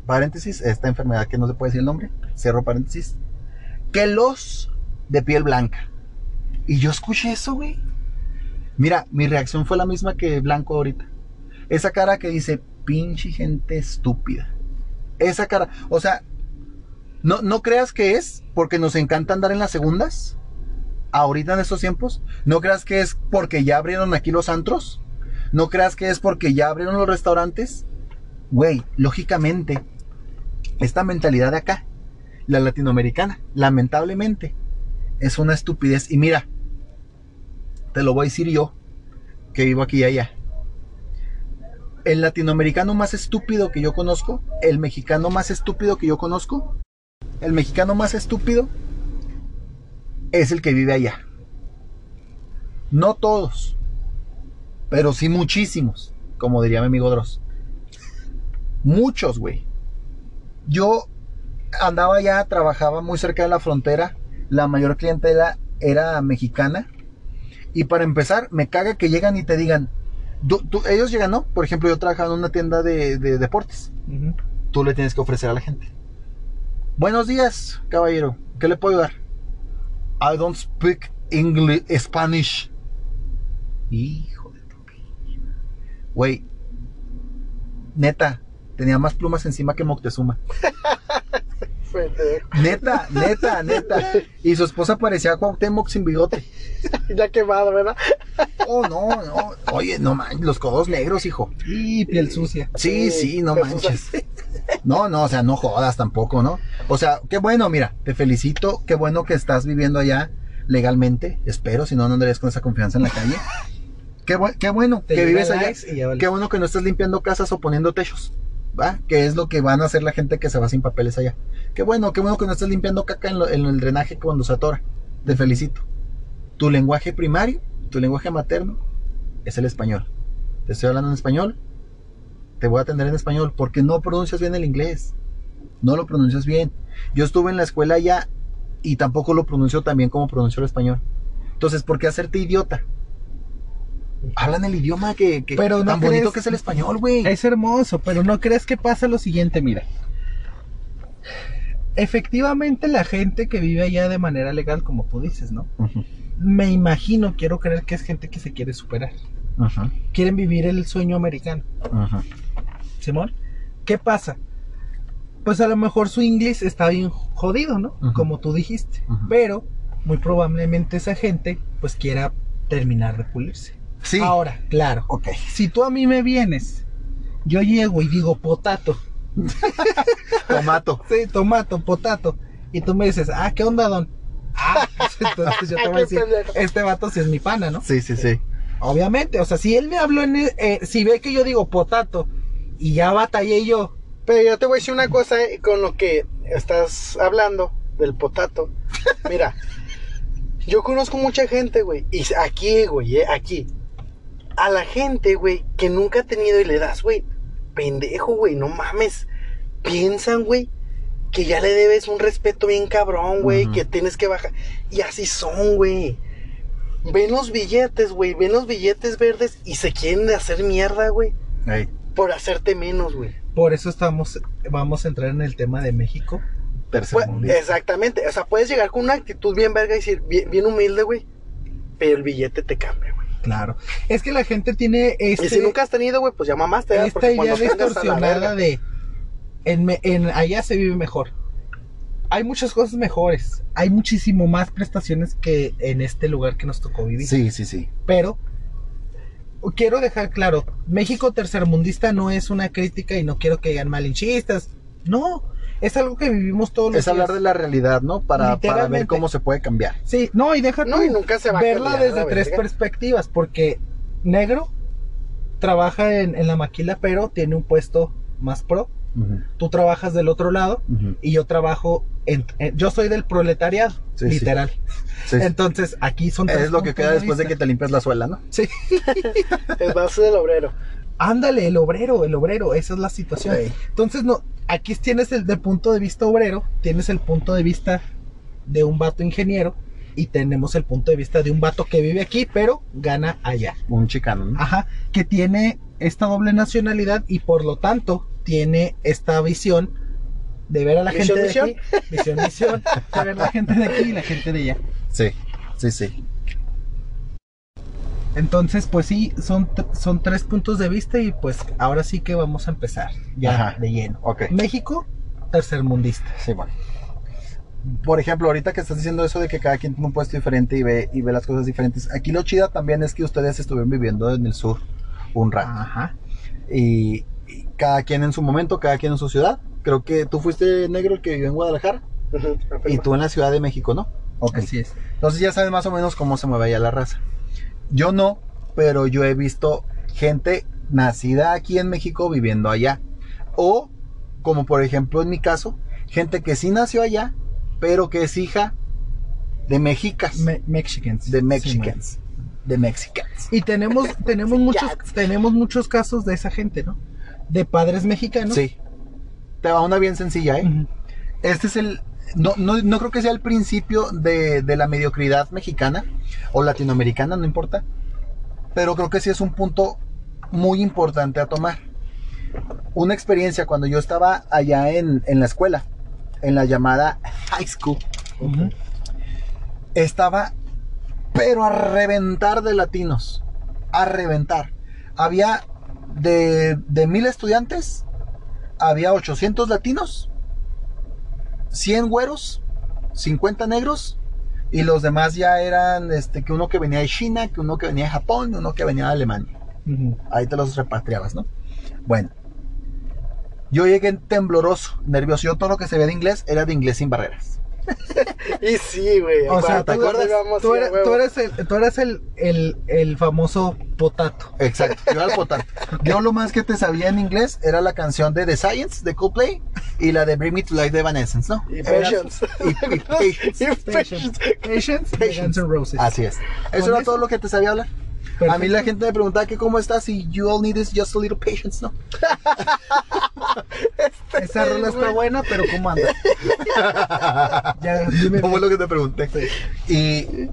paréntesis, esta enfermedad que no se puede decir el nombre, cierro paréntesis, que los de piel blanca. Y yo escuché eso, güey. Mira, mi reacción fue la misma que Blanco ahorita. Esa cara que dice, pinche gente estúpida. Esa cara, o sea, no, no creas que es porque nos encanta andar en las segundas, ahorita en estos tiempos. No creas que es porque ya abrieron aquí los antros. No creas que es porque ya abrieron los restaurantes. Güey, lógicamente, esta mentalidad de acá, la latinoamericana, lamentablemente, es una estupidez. Y mira, te lo voy a decir yo, que vivo aquí y allá. El latinoamericano más estúpido que yo conozco, el mexicano más estúpido que yo conozco, el mexicano más estúpido es el que vive allá. No todos, pero sí muchísimos, como diría mi amigo Dross. Muchos, güey. Yo andaba allá, trabajaba muy cerca de la frontera, la mayor clientela era mexicana. Y para empezar, me caga que llegan y te digan, tú- tú- ellos llegan, ¿no? Por ejemplo, yo trabajaba en una tienda de, de deportes. Tú le tienes que ofrecer a la gente. Buenos días, caballero. ¿Qué le puedo ayudar? I don't speak English, Spanish. Hijo de tu. Güey, neta, tenía más plumas encima que Moctezuma. (laughs) Neta, neta, neta. Y su esposa parecía Cuauhtémoc sin bigote. (laughs) Ya quemado, ¿verdad? Oh, no, no. Oye, no manches, los codos negros, hijo. Y piel sucia. Sí, Sí, sí, no manches. (laughs) No, no, o sea, no jodas tampoco, ¿no? O sea, qué bueno, mira, te felicito, qué bueno que estás viviendo allá legalmente, espero, si no, no andarías con esa confianza en la calle. Qué, bu- qué bueno Te que vives allá. vale. Qué bueno que no estás limpiando casas o poniendo techos, ¿va? Que es lo que van a hacer la gente que se va sin papeles allá. Qué bueno, qué bueno que no estás limpiando caca en, en el drenaje cuando se atora. Te felicito. Tu lenguaje primario, tu lenguaje materno, es el español. Te estoy hablando en español, te voy a atender en español porque no pronuncias bien el inglés. No lo pronuncias bien. Yo estuve en la escuela allá y tampoco lo pronuncio tan bien como pronuncio el español. Entonces, ¿por qué hacerte idiota? Hablan el idioma que, que Pero no tan bonito crees- que es el español, güey. Es hermoso, pero no crees que pasa lo siguiente, mira. Efectivamente la gente que vive allá de manera legal, como tú dices, ¿no? Me imagino, quiero creer que es gente que se quiere superar. Ajá, Quieren vivir el sueño americano. ajá. Simón, ¿qué pasa? Pues a lo mejor su inglés está bien jodido, ¿no? Como tú dijiste. Pero muy probablemente esa gente pues quiera terminar de pulirse. Sí. Ahora, claro. Ok. Si tú a mí me vienes, yo llego y digo potato. (laughs) Tomato. Sí, tomato, potato. Y tú me dices, ah, ¿qué onda, don? Ah, (laughs) entonces yo te (laughs) voy a decir, este vato sí es mi pana, ¿no? Sí, sí, sí. Obviamente, o sea, si él me habló en, el- eh, si ve que yo digo potato y ya batallé yo, Pero yo te voy a decir una cosa eh, con lo que estás hablando del potato. Mira, yo conozco mucha gente, güey. Y aquí, güey, eh, aquí. A la gente, güey, que nunca ha tenido y le das, güey. Pendejo, güey, no mames. Piensan, güey, que ya le debes un respeto bien cabrón, güey. Que tienes que bajar. Y así son, güey. Ven los billetes, güey. Ven los billetes verdes y se quieren hacer mierda, güey. Ey, Por hacerte menos, güey. por eso estamos, vamos a entrar en el tema de México. Pues, tercermundista. exactamente, o sea, puedes llegar con una actitud bien verga y decir, bien, bien humilde, güey, pero el billete te cambia, güey. Claro. Es que la gente tiene este, Y si nunca has tenido, güey, pues ya mamaste, ¿verdad? esta idea distorsionada de en, me- en allá se vive mejor. Hay muchas cosas mejores. Hay muchísimo más prestaciones que en este lugar que nos tocó vivir. Sí, sí, sí. Pero quiero dejar claro, México tercermundista no es una crítica y no quiero que digan malinchistas. No, es algo que vivimos todos los Es hablar días. de la realidad, ¿no? Para, para ver cómo se puede cambiar. Sí, no, y deja No, y nunca se va a verla cambiar, desde tres verga. perspectivas, porque negro trabaja en, en la maquila, pero tiene un puesto más pro. Tú trabajas del otro lado y yo trabajo en, en- yo soy del proletariado, Sí, literal. Sí, sí. Entonces, aquí son tres es lo que queda después de que te limpias la suela, ¿no? Sí. El vaso del obrero. Ándale, el obrero, el obrero, esa es la situación. Entonces, no, aquí tienes el del punto de vista obrero, tienes el punto de vista de un vato ingeniero y tenemos el punto de vista de un vato que vive aquí, pero gana allá. Un chicano, ¿no? Ajá, que tiene esta doble nacionalidad y por lo tanto tiene esta visión de ver a la gente de aquí, visión, misión, de ver la gente de aquí y la gente de allá. Sí, sí, sí. Entonces, pues sí, son, son tres puntos de vista y pues ahora sí que vamos a empezar ya Ajá. de lleno. Ok. México, tercermundista. Sí, bueno. Por ejemplo, ahorita que estás diciendo eso de que cada quien tiene un puesto diferente y ve, y ve las cosas diferentes, aquí lo chida también es que ustedes estuvieron viviendo en el sur un rato. Ajá. Y, y cada quien en su momento, cada quien en su ciudad. Creo que tú fuiste negro el que vivió en Guadalajara y tú en la Ciudad de México, ¿no? Ok. Así es. Entonces ya sabes más o menos cómo se mueve allá la raza. Yo no, pero yo he visto gente nacida aquí en México viviendo allá. O, como por ejemplo en mi caso, gente que sí nació allá, pero que es hija de mexicas. Me- Mexicans. de Sí, mexicans. de mexicans. Y tenemos, (laughs) tenemos muchos, tenemos muchos casos de esa gente, ¿no? De padres mexicanos. Sí. Te va una bien sencilla, ¿eh? Este es el. No, no, no creo que sea el principio de, de la mediocridad mexicana o latinoamericana, no importa. Pero creo que sí es un punto muy importante a tomar. Una experiencia cuando yo estaba allá en, en la escuela, en la llamada high school, estaba pero a reventar de latinos. A reventar. Había de, de mil estudiantes, había 800 latinos, 100 güeros, 50 negros, y los demás ya eran este, que uno que venía de China, que uno que venía de Japón, uno que venía de Alemania. Ahí te los repatriabas, ¿no? Bueno. Yo llegué tembloroso, nervioso. Yo todo lo que se ve de inglés era de inglés sin barreras. (laughs) Y sí, güey. O sea, ¿te acuerdas? Tú, eres, tú eres el, tú eres el, el, el famoso potato. Exacto, yo era el potato. Yo lo más que te sabía en inglés era la canción de The Science de Coldplay y la de Bring Me to Life de Evanescence, ¿no? Y Patience. y- y Patience. (laughs) Y Patience. Patience, Guns N' Roses. Así es. Eso era eso- todo lo que te sabía hablar. A mí la gente me preguntaba que cómo estás y you all need is just a little patience, ¿no? (laughs) Esa rola está buena, pero ¿cómo anda? (laughs) ya, dime. ¿Cómo es lo que te pregunté? Y,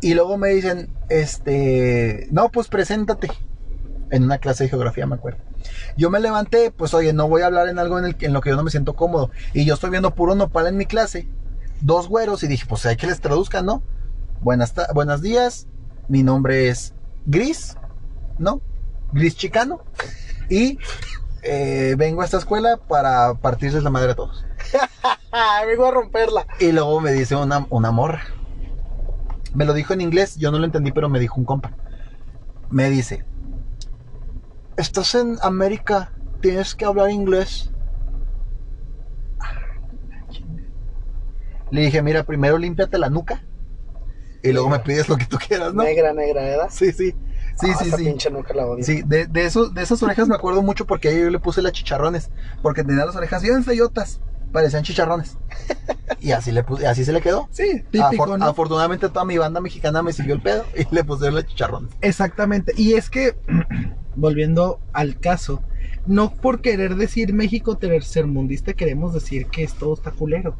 y luego me dicen, este, no, pues preséntate. En una clase de geografía, me acuerdo. Yo me levanté, pues oye, no voy a hablar en algo en, el, en lo que yo no me siento cómodo. Y yo estoy viendo puro nopal en mi clase, dos güeros, y dije, pues hay que les traduzcan, ¿no? buenas, buenos días, mi nombre es Gris, ¿no? Gris Chicano. Y eh, vengo a esta escuela para partirles la madre a todos. Ah, (laughs) vengo a romperla. Y luego me dice una, una morra. Me lo dijo en inglés, yo no lo entendí, pero me dijo un compa. Me dice, estás en América, tienes que hablar inglés. Le dije, mira, primero límpiate la nuca y luego me pides lo que tú quieras, ¿no? Negra, negra, ¿verdad? Sí, sí. Sí, Ah, sí, esa sí. pinche nunca la odio. Sí, de, de, eso, de esas orejas me acuerdo mucho porque ahí yo le puse las chicharrones. Porque tenía las orejas bien feyotas. Parecían chicharrones. Y así, le puse, así se le quedó. Sí, típico, Afor- ¿no? Afortunadamente toda mi banda mexicana me siguió el pedo y le puse los chicharrones. Exactamente. Y es que, (clears throat) volviendo al caso, no por querer decir México tercermundista queremos decir que es todo está culero.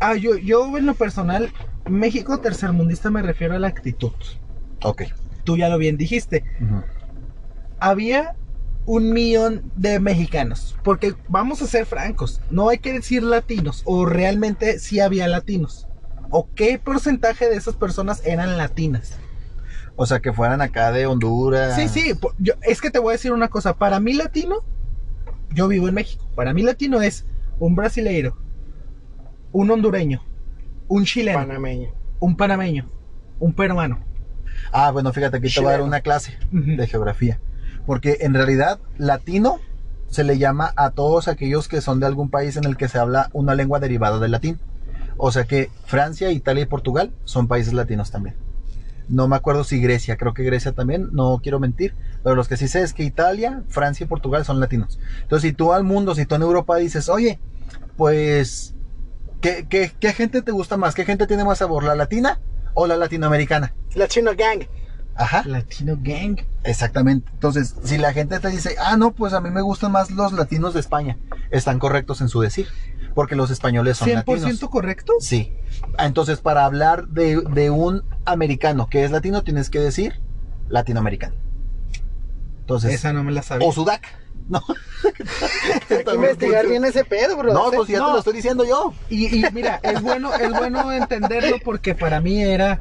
Ah, yo, yo en lo personal, México tercermundista me refiero a la actitud. Ok. Tú ya lo bien dijiste. Había un millón de mexicanos. Porque vamos a ser francos, no hay que decir latinos. O realmente sí había latinos. ¿O qué porcentaje de esas personas eran latinas? O sea, que fueran acá de Honduras. Sí, sí, yo, es que te voy a decir una cosa. Para mí latino, yo vivo en México. Para mí latino es un brasileiro, un hondureño, un chileno, Panameño. un panameño, un peruano. Ah, bueno, fíjate, aquí te voy a dar Chileno. una clase de geografía. Porque en realidad, latino se le llama a todos aquellos que son de algún país en el que se habla una lengua derivada del latín. O sea que Francia, Italia y Portugal son países latinos también. No me acuerdo si Grecia, creo que Grecia también, no quiero mentir, pero los que sí sé es que Italia, Francia y Portugal son latinos. Entonces, si tú al mundo, si tú en Europa dices, oye, pues, ¿qué, qué, qué gente te gusta más? ¿Qué gente tiene más sabor? ¿La latina o la latinoamericana? La Chino Gang. Ajá. Latino gang. Exactamente. Entonces, si la gente te dice, ah, no, pues a mí me gustan más los latinos de España, están correctos en su decir, porque los españoles son 100% latinos. correcto. Sí. Entonces, para hablar de, de un americano que es latino, tienes que decir latinoamericano. Entonces, Esa no me la sabía. o sudac. No. Hay que investigar bien ese pedo, bro. No, pues ya No. te lo estoy diciendo yo. Y, y mira, es bueno, es bueno entenderlo porque para mí era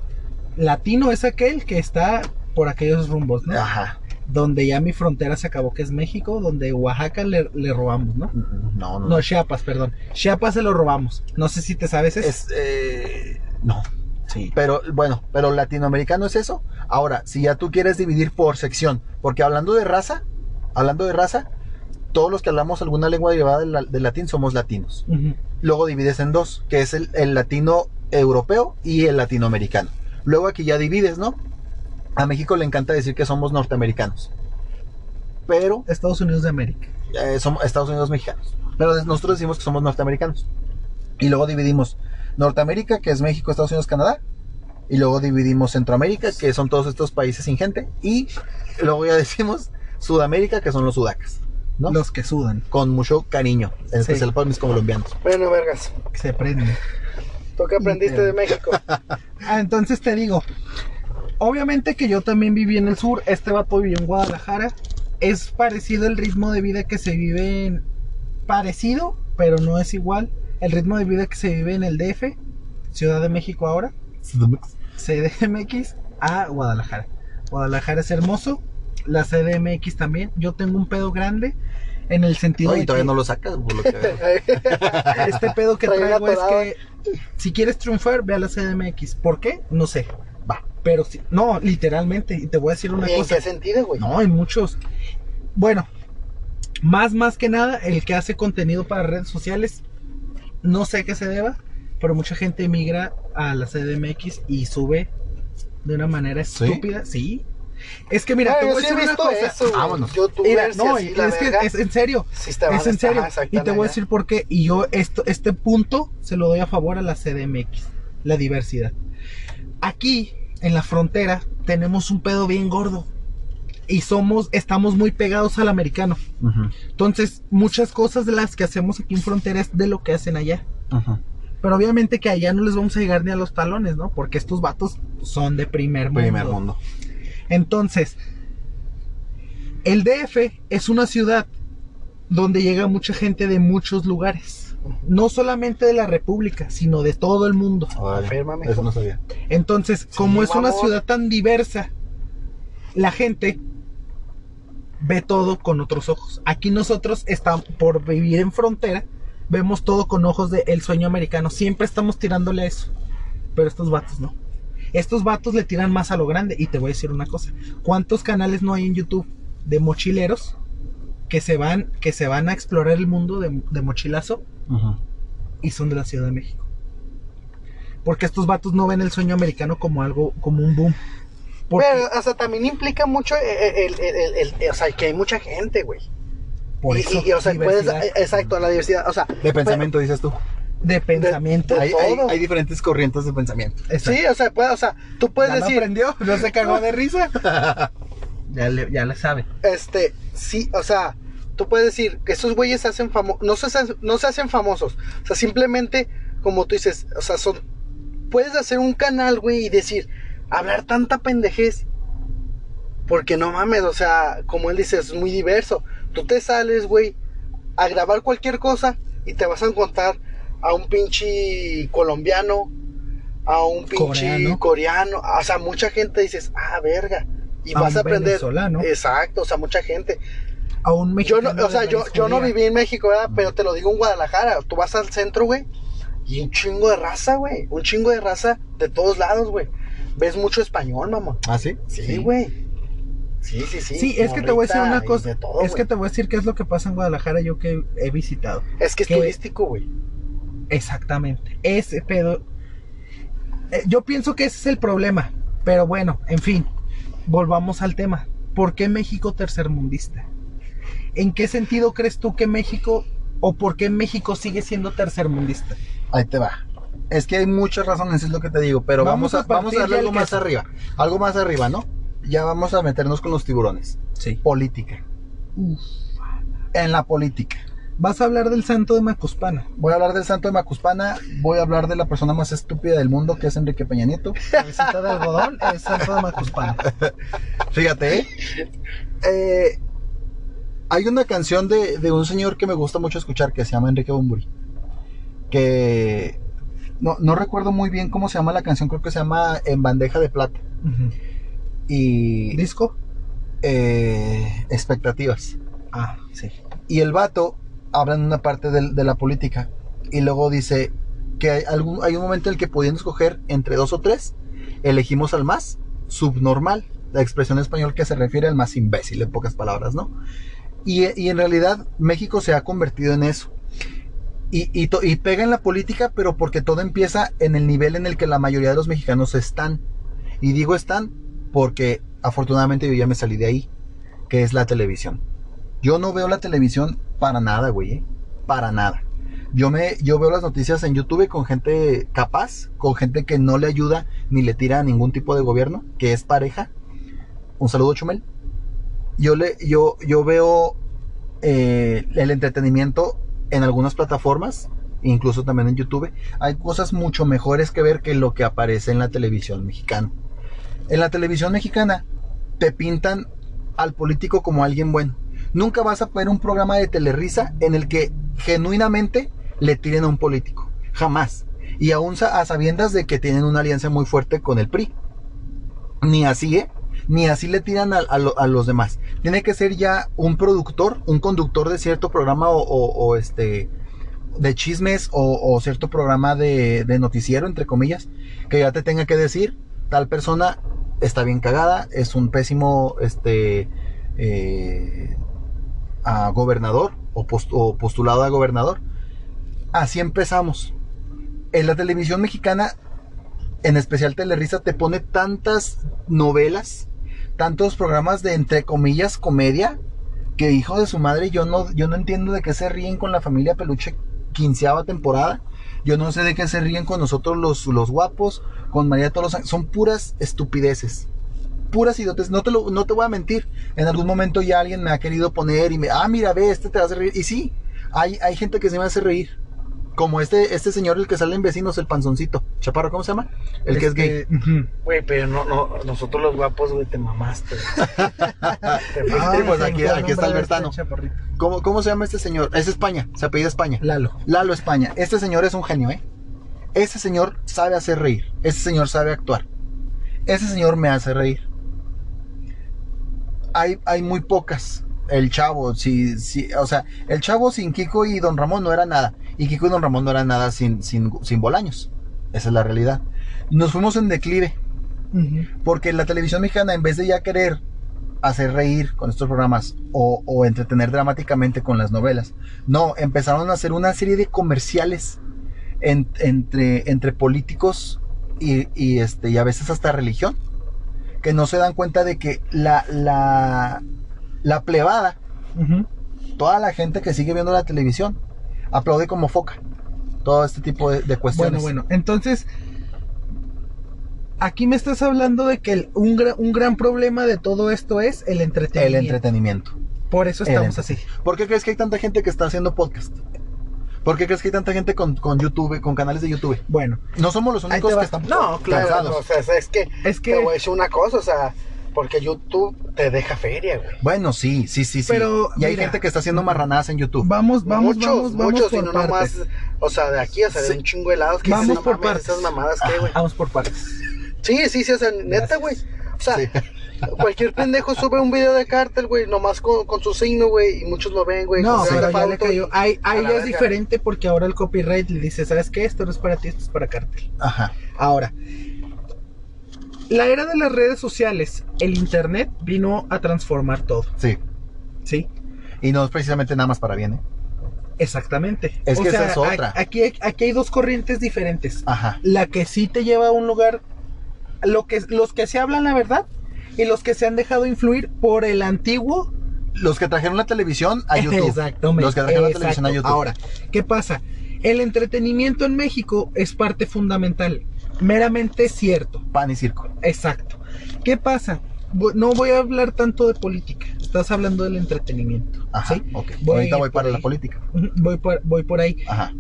latino es aquel que está por aquellos rumbos, ¿no? Ajá. Donde ya mi frontera se acabó, que es México, donde Oaxaca le, le robamos, ¿no? No, no. No, Chiapas, perdón. Chiapas se lo robamos. No sé si te sabes eso. Es, eh, no. Sí. Pero bueno, pero latinoamericano es eso. Ahora, si ya tú quieres dividir por sección, porque hablando de raza, hablando de raza, todos los que hablamos alguna lengua derivada del, la- del latín somos latinos. Luego divides en dos, que es el, el latino europeo y el latinoamericano. Luego aquí ya divides, ¿no? A México le encanta decir que somos norteamericanos. Pero Estados Unidos de América. eh, somos Estados Unidos mexicanos. Pero nosotros decimos que somos norteamericanos. Y luego dividimos Norteamérica, que es México, Estados Unidos, Canadá. Y luego dividimos Centroamérica, que son todos estos países sin gente. Y luego ya (laughs) decimos Sudamérica, que son los sudacas. ¿no? Los que sudan, Con mucho cariño, en Sí. especial para mis colombianos. Bueno, vergas. que se prenden. ¿Tú qué aprendiste de México? (laughs) Ah, entonces te digo, obviamente que yo también viví en el sur, este vato vivió en Guadalajara. Es parecido el ritmo de vida que se vive en... Parecido, pero no es igual. El ritmo de vida que se vive en el DF, Ciudad de México ahora, CDMX, a Guadalajara. Guadalajara es hermoso, la CDMX también. Yo tengo un pedo grande en el sentido No, y de todavía que no lo sacas, por lo que veo. (laughs) este pedo que traigo es que si quieres triunfar, ve a la CDMX. ¿Por qué? No sé. Va. Pero sí, no, literalmente. Y te voy a decir una ¿Y en cosa. qué sentido, güey? No, hay muchos. Bueno, más más que nada, el que hace contenido para redes sociales, no sé a qué se deba, pero mucha gente emigra a la CDMX y sube de una manera ¿Sí? estúpida. Sí. Es que mira, te yo voy a sí decir una visto cosa. eso. Vámonos. Mira, no, así, es que verga. es en serio. Sí Es en serio. ajá, Y te voy a decir por qué. Y yo esto, este punto se lo doy a favor a la CDMX, la diversidad. Aquí, en la frontera, tenemos un pedo bien gordo. Y somos, estamos muy pegados al americano. Entonces, muchas cosas de las que hacemos aquí en frontera es de lo que hacen allá. Pero obviamente que allá no les vamos a llegar ni a los talones, ¿no? Porque estos vatos son de primer mundo. Primer mundo. Entonces, el DF es una ciudad donde llega mucha gente de muchos lugares. No solamente de la República, sino de todo el mundo. Confirma, mijo. Eso no sabía. Entonces, como es una ciudad tan diversa, la gente ve todo con otros ojos. Aquí nosotros estamos por vivir en frontera, vemos todo con ojos de el sueño americano. Siempre estamos tirándole a eso. Pero estos vatos no. Estos vatos le tiran más a lo grande. Y te voy a decir una cosa. ¿Cuántos canales no hay en YouTube de mochileros que se van, que se van a explorar el mundo de, de mochilazo y son de la Ciudad de México? Porque estos vatos no ven el sueño americano como algo, como un boom. Porque, Pero, o sea, también implica mucho el, el- el- el- el- o sea, que hay mucha gente, güey. por Y- eso, y, o sea, puedes, exacto, la diversidad, o sea, De pensamiento, dices tú. De pensamiento. de- Hay, hay- todo. hay diferentes corrientes de pensamiento. Exacto. sí, o sea, puede- o sea, tú puedes ya decir, aprendió, (laughs) no se cagó de risa. (laughs) ya, le, ya le sabe. este, sí, o sea, tú puedes decir que esos güeyes se hacen famosos, no se, hacen- no se hacen famosos, o sea, simplemente, como tú dices, o sea, son, puedes hacer un canal, güey, y decir, hablar tanta pendejez, porque no mames, o sea, como él dice, es muy diverso, tú te sales, güey, a grabar cualquier cosa y te vas a encontrar a un pinche colombiano, a un pinche Coreano. coreano, o sea, mucha gente dices, ah, verga, y A vas a aprender. venezolano. Exacto, o sea, mucha gente. A un Yo mexicano. no, o sea, yo, yo no viví en México, ¿verdad? Pero te lo digo en Guadalajara. Tú vas al centro, güey, y un chingo de raza, güey. Un chingo de raza de todos lados, güey. Ves mucho español, mamá. ¿Ah, sí? Sí, güey. Sí, sí, sí. Sí, es que te voy a decir una cosa. todo, es que te voy a decir qué es lo que pasa en Guadalajara yo que he visitado. Es que es que- turístico, güey. Exactamente. Ese pedo. Eh, yo pienso que ese es el problema. Pero bueno, en fin. Volvamos al tema. ¿Por qué México tercermundista? ¿En qué sentido crees tú que México o por qué México sigue siendo tercermundista? Ahí te va. Es que hay muchas razones, es lo que te digo, pero Vamos vamos, a a, vamos a darle algo más queso. arriba. Algo más arriba, ¿no? Ya vamos a meternos con los tiburones. Sí. Política. En la política. Vas a hablar del santo de Macuspana. Voy a hablar del santo de Macuspana, voy a hablar de la persona más estúpida del mundo, que es Enrique Peña Nieto. Cabecita de algodón es santo de Macuspana. Fíjate, ¿eh? Eh, hay una canción de, de un señor que me gusta mucho escuchar que se llama Enrique Bumburi. Que no, no recuerdo muy bien cómo se llama la canción, creo que se llama En bandeja de plata. Y ¿Disco? eh, expectativas. Ah, sí. Y el vato habla en una parte de, la política. Y luego dice que hay, un momento en el que pudiendo escoger entre dos o tres, elegimos al más subnormal. La expresión en español que se refiere al más imbécil, en pocas palabras, ¿no? Y, en realidad México se ha convertido en eso. Y, y pega en la política, pero porque todo empieza en el nivel en el que la mayoría de los mexicanos están. Y digo están porque afortunadamente yo ya me salí de ahí, que es la televisión. Yo no veo la televisión para nada, güey. ¿eh? Para nada. Yo, me, yo veo las noticias en YouTube con gente capaz, con gente que no le ayuda ni le tira a ningún tipo de gobierno, que es pareja. Un saludo, Chumel. Yo, le, yo, yo veo eh, el entretenimiento en algunas plataformas, incluso también en YouTube. Hay cosas mucho mejores que ver que lo que aparece en la televisión mexicana. En la televisión mexicana te pintan al político como alguien bueno. Nunca vas a ver un programa de telerisa en el que genuinamente le tiren a un político. Jamás. Y aún a sabiendas de que tienen una alianza muy fuerte con el PRI. Ni así, ¿eh? Ni así le tiran a, a lo- a los demás. Tiene que ser ya un productor, un conductor de cierto programa o, este de chismes o, cierto programa de, de noticiero, entre comillas, que ya te tenga que decir, tal persona está bien cagada, es un pésimo este eh, a gobernador o, post- o postulado a gobernador. Así empezamos. En la televisión mexicana, en especial Telerisa, te pone tantas novelas, tantos programas de entre comillas comedia, que hijo de su madre, yo no, yo no entiendo de qué se ríen con la familia Peluche quinceava temporada. Yo no sé de qué se ríen con nosotros los, los guapos, con María todos Son puras estupideces. Puras idiotes. No te, lo, no te voy a mentir. En algún momento ya alguien me ha querido poner y me, ah, mira, ve, este te hace reír. Y sí, hay, hay gente que se me hace reír. Como este, este señor, el que sale en vecinos, el panzoncito. Chaparro, ¿cómo se llama? El que es gay. Este. Güey, pero no, no, nosotros los guapos, güey, te mamaste. (laughs) Te fuiste. Ah, pues aquí- aquí está Albertano. este chaparrito. ¿Cómo, ¿Cómo se llama este señor? Es España, se apellida España. Lalo. Lalo España. Este señor es un genio, ¿eh? Ese señor sabe hacer reír. Ese señor sabe actuar. Ese señor me hace reír. Hay, hay muy pocas. El chavo, sí, sí, o sea, el chavo sin Kiko y Don Ramón no era nada. Y Kiko y Don Ramón no eran nada sin, sin, sin Bolaños. Esa es la realidad. Nos fuimos en declive. Porque la televisión mexicana, en vez de ya querer hacer reír con estos programas o, o entretener dramáticamente con las novelas, no, empezaron a hacer una serie de comerciales en- entre, entre políticos y, y, este, y a veces hasta religión, que no se dan cuenta de que la, la, la plebada, toda la gente que sigue viendo la televisión, aplaude como foca todo este tipo de, de Bueno, cuestiones. bueno, entonces aquí me estás hablando de que el- un, un gran problema de todo esto es el El entretenimiento. entretenimiento. Por eso estamos así. ¿Por qué crees que hay tanta gente que está haciendo podcast? ¿Por qué crees que hay tanta gente con, con YouTube, con canales de YouTube? Bueno, No somos los únicos que estamos No, claro, cansados. no, o sea, es que, es te voy a que decir una cosa, o sea, porque YouTube te deja feria, güey. Bueno, sí, sí, sí, sí. Pero, y hay mira, gente que está haciendo marranadas en YouTube. vamos, vamos, muchos, vamos, vamos muchos, y por no partes. nomás, o sea, de aquí, o sea, de Sí. un chingo de lados que Vamos dices, no por mames, partes. esas mamadas, ¿qué, güey? Vamos por partes. Sí, sí, sí, o sea, neta, güey. O sea, Sí. Cualquier pendejo sube un video de cártel, güey, nomás con, con su signo, güey, y muchos lo ven, güey. No, pero ya le cayó. Ahí, ya es verga. diferente porque ahora el copyright le dice, ¿sabes qué? Esto no es para ti, esto es para cártel. Ajá. Ahora, la era de las redes sociales, el internet vino a transformar todo, Sí. ¿sí? Y no es precisamente nada más para bien, ¿eh? Exactamente. Es que esa es otra. Aquí, hay- aquí hay dos corrientes diferentes. Ajá. La que sí te lleva a un lugar, lo que, los que se hablan la verdad y los que se han dejado influir por el antiguo Los que trajeron la televisión a (laughs) YouTube. Exactamente. Los que trajeron la televisión a YouTube. Ahora, ¿qué pasa? El entretenimiento en México es parte fundamental. Meramente cierto. Pan y circo. Exacto. ¿Qué pasa? No voy a hablar tanto de política. Estás hablando del entretenimiento. Ajá. ¿sí? Ok. Voy Ahorita voy para la política. Voy por, voy por ahí. Ajá.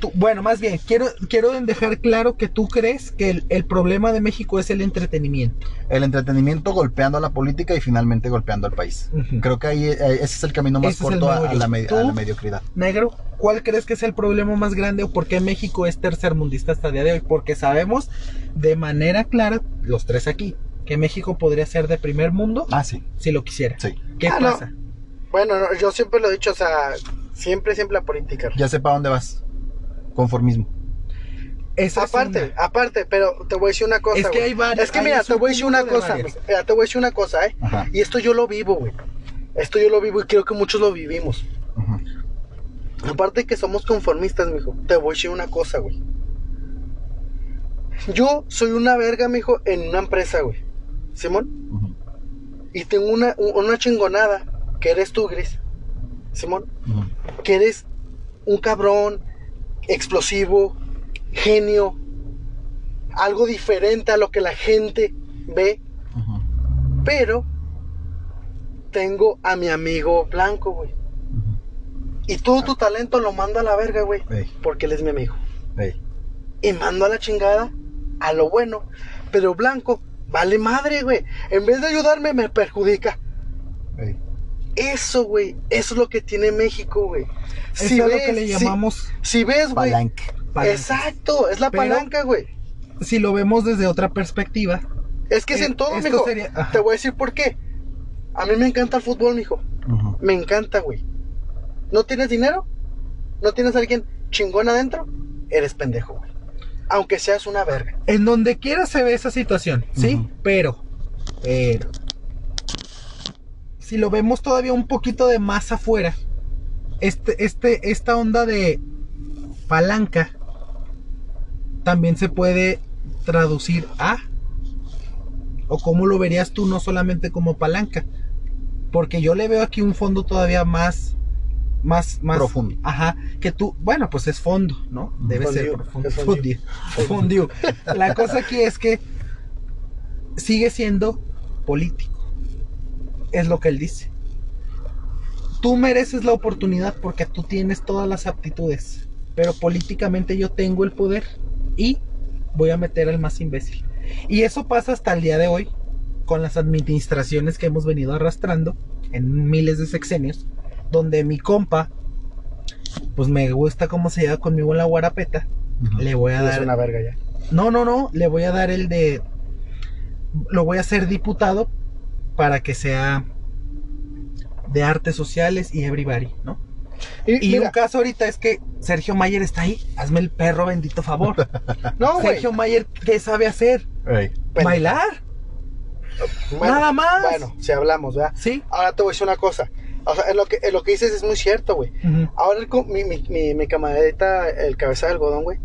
Tú- bueno, más bien, quiero, quiero dejar claro que tú crees que el, el problema de México es el entretenimiento. El entretenimiento golpeando a la política y finalmente golpeando al país. Creo que ahí eh, ese es el camino más Ese corto a, la me- a ¿Tú? la mediocridad. Negro, ¿cuál crees que es el problema más grande o por qué México es tercermundista hasta el día de hoy? Porque sabemos de manera clara, los tres aquí, que México podría ser de primer mundo Ah, sí. si lo quisiera. Sí. ¿Qué Ah, no. pasa? Bueno, no, yo siempre lo he dicho, o sea, siempre, siempre la política. Ya sé para dónde vas. Conformismo. Esa es Aparte, una. aparte, pero te voy a decir una cosa, Es que hay varias- Es que mira, te voy a decir una de cosa, varias. mira, te voy a decir una cosa, ¿eh? Ajá. Y esto yo lo vivo, güey. Esto yo lo vivo y creo que muchos lo vivimos. Ujú. Aparte que somos conformistas, mijo. Te voy a decir una cosa, güey. Yo soy una verga, mijo, en una empresa, güey. Simón. Y tengo una, una chingonada, que eres tú, Gris. Simón. Que eres un cabrón, explosivo, genio. Algo diferente a lo que la gente ve. Pero tengo a mi amigo Blanco, güey. Y todo tu talento lo mando a la verga, güey. Ey, Porque él es mi amigo. Y mando a la chingada a lo bueno. Pero Blanco, vale madre, güey. En vez de ayudarme, me perjudica. Eso, güey. Eso es lo que tiene México, güey. Eso es lo que le si- llamamos Si, ves, güey. Palanca. palanca. Exacto, es la Pero- palanca, güey. Si lo vemos desde otra perspectiva, Es que es Eh, en todo, mijo. sería-. Te voy a decir por qué. A mí me encanta el fútbol, mijo. Me encanta, güey. ¿No tienes dinero? ¿No tienes a alguien chingón adentro? Eres pendejo, güey. Aunque seas una verga. en donde quiera se ve esa situación, ¿sí? Pero, pero, si lo vemos todavía un poquito de más afuera, este, este, esta onda de palanca también se puede traducir a, o cómo lo verías tú, no solamente como palanca, porque yo le veo aquí un fondo todavía más, más, más Profundo. Ajá, que tú, bueno, pues es fondo, ¿no? Debe ser profundo. Fondido. La cosa aquí es que sigue siendo político. Es lo que él dice. Tú mereces la oportunidad porque tú tienes todas las aptitudes. pero políticamente yo tengo el poder y voy a meter al más imbécil. Y eso pasa hasta el día de hoy con las administraciones que hemos venido arrastrando en miles de sexenios, donde mi compa, pues me gusta cómo se lleva conmigo en la guarapeta, le voy a Es dar... una verga ya. No, no, no, le voy a dar el de... Lo voy a hacer diputado para que sea de artes sociales y everybody, ¿no? Y, un caso ahorita es que Sergio Mayer está ahí. Hazme el perro bendito favor. (laughs) no. Sergio Mayer, ¿qué sabe hacer? Bailar. bueno, nada más. Bueno, si hablamos, ¿verdad? Sí. Ahora te voy a decir una cosa. O sea, en lo que, en lo que dices es muy cierto, güey. Ahora el mi, mi, mi, mi camaradita, el cabeza de algodón, güey,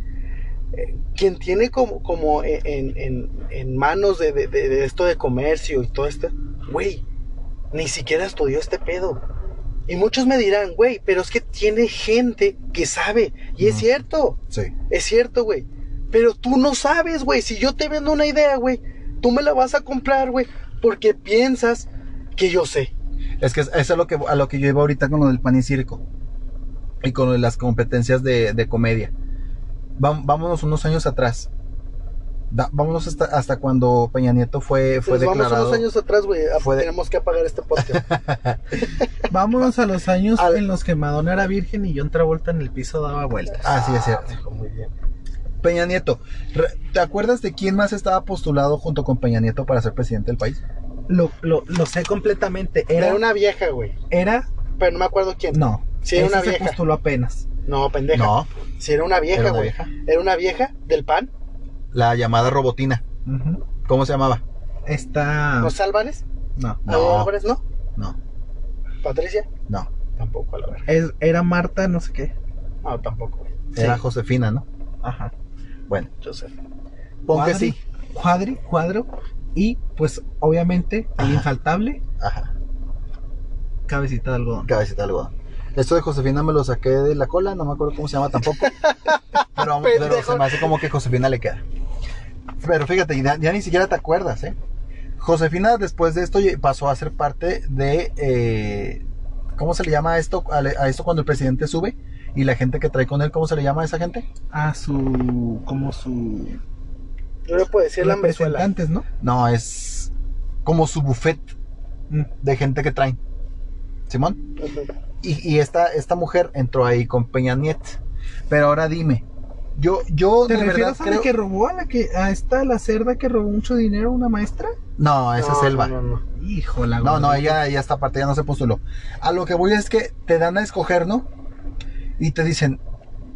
eh, quien tiene como, como en, en, en manos de, de, de- de esto de comercio y todo esto, güey, ni siquiera estudió este pedo. Y muchos me dirán, güey, pero es que tiene gente que sabe. Y es cierto, Sí. es cierto, güey. Pero tú no sabes, güey. Si yo te vendo una idea, güey, tú me la vas a comprar, güey, porque piensas que yo sé. Es que eso es a lo que, a lo que yo iba ahorita con lo del pan y circo. Y con las competencias de, de comedia. Vámonos unos años atrás. Da- vámonos hasta, hasta cuando Peña Nieto fue, fue declarado. unos años atrás, güey. de- Tenemos que apagar este podcast. (laughs) Vámonos a los años Al- en los que Madonna era virgen y John Travolta en el piso daba vueltas. Ah, sí, es cierto. hijo, muy bien. Peña Nieto. ¿Te acuerdas de quién más estaba postulado junto con Peña Nieto para ser presidente del país? Lo, lo, lo sé completamente. Era, Era una vieja, güey. era, Pero no me acuerdo quién. no. Sí, era una se vieja. postuló apenas. No, pendeja. No, Sí, era una vieja, Era una güey. vieja. Era una vieja del pan. la llamada Robotina. ¿Cómo se llamaba? Está. ¿Los Álvarez? No. ¿Álvaro Álvarez, no? No, ¿Patricia? no. Tampoco, a la verga. Es- era Marta, no sé qué. No, tampoco, güey. Era Sí. Josefina, ¿no? Ajá. Bueno, Joseph. pon que Cuadri, sí. Cuadri, cuadro. Y pues obviamente el Ajá. infaltable, Ajá. cabecita de algodón. Cabecita de algodón. Esto de Josefina me lo saqué de la cola, no me acuerdo cómo se llama tampoco. (laughs) Pero, se me hace como que Josefina le queda. Pero fíjate, ya, ya ni siquiera te acuerdas, ¿eh? Josefina después de esto pasó a ser parte de... eh, ¿Cómo se le llama a esto, a, esto cuando el presidente sube? Y la gente que trae con él, ¿cómo se le llama a esa gente? A su. como su. Yo le puedo decir la representantes, ¿no? No, es como su buffet Mm. de gente que traen. Simón. Ujú. Y, y esta, esta mujer entró ahí con Peña Nieto. Pero ahora dime, yo, yo ¿Te de verdad refieres a creo... la que robó? ¿A la que. a esta, la cerda que robó mucho dinero, una maestra? No, esa es No, Elba. No, No, no, no. Hijo, la no, ella, ella esta parte ya no se postuló. A lo que voy es que te dan a escoger, ¿no? Y te dicen,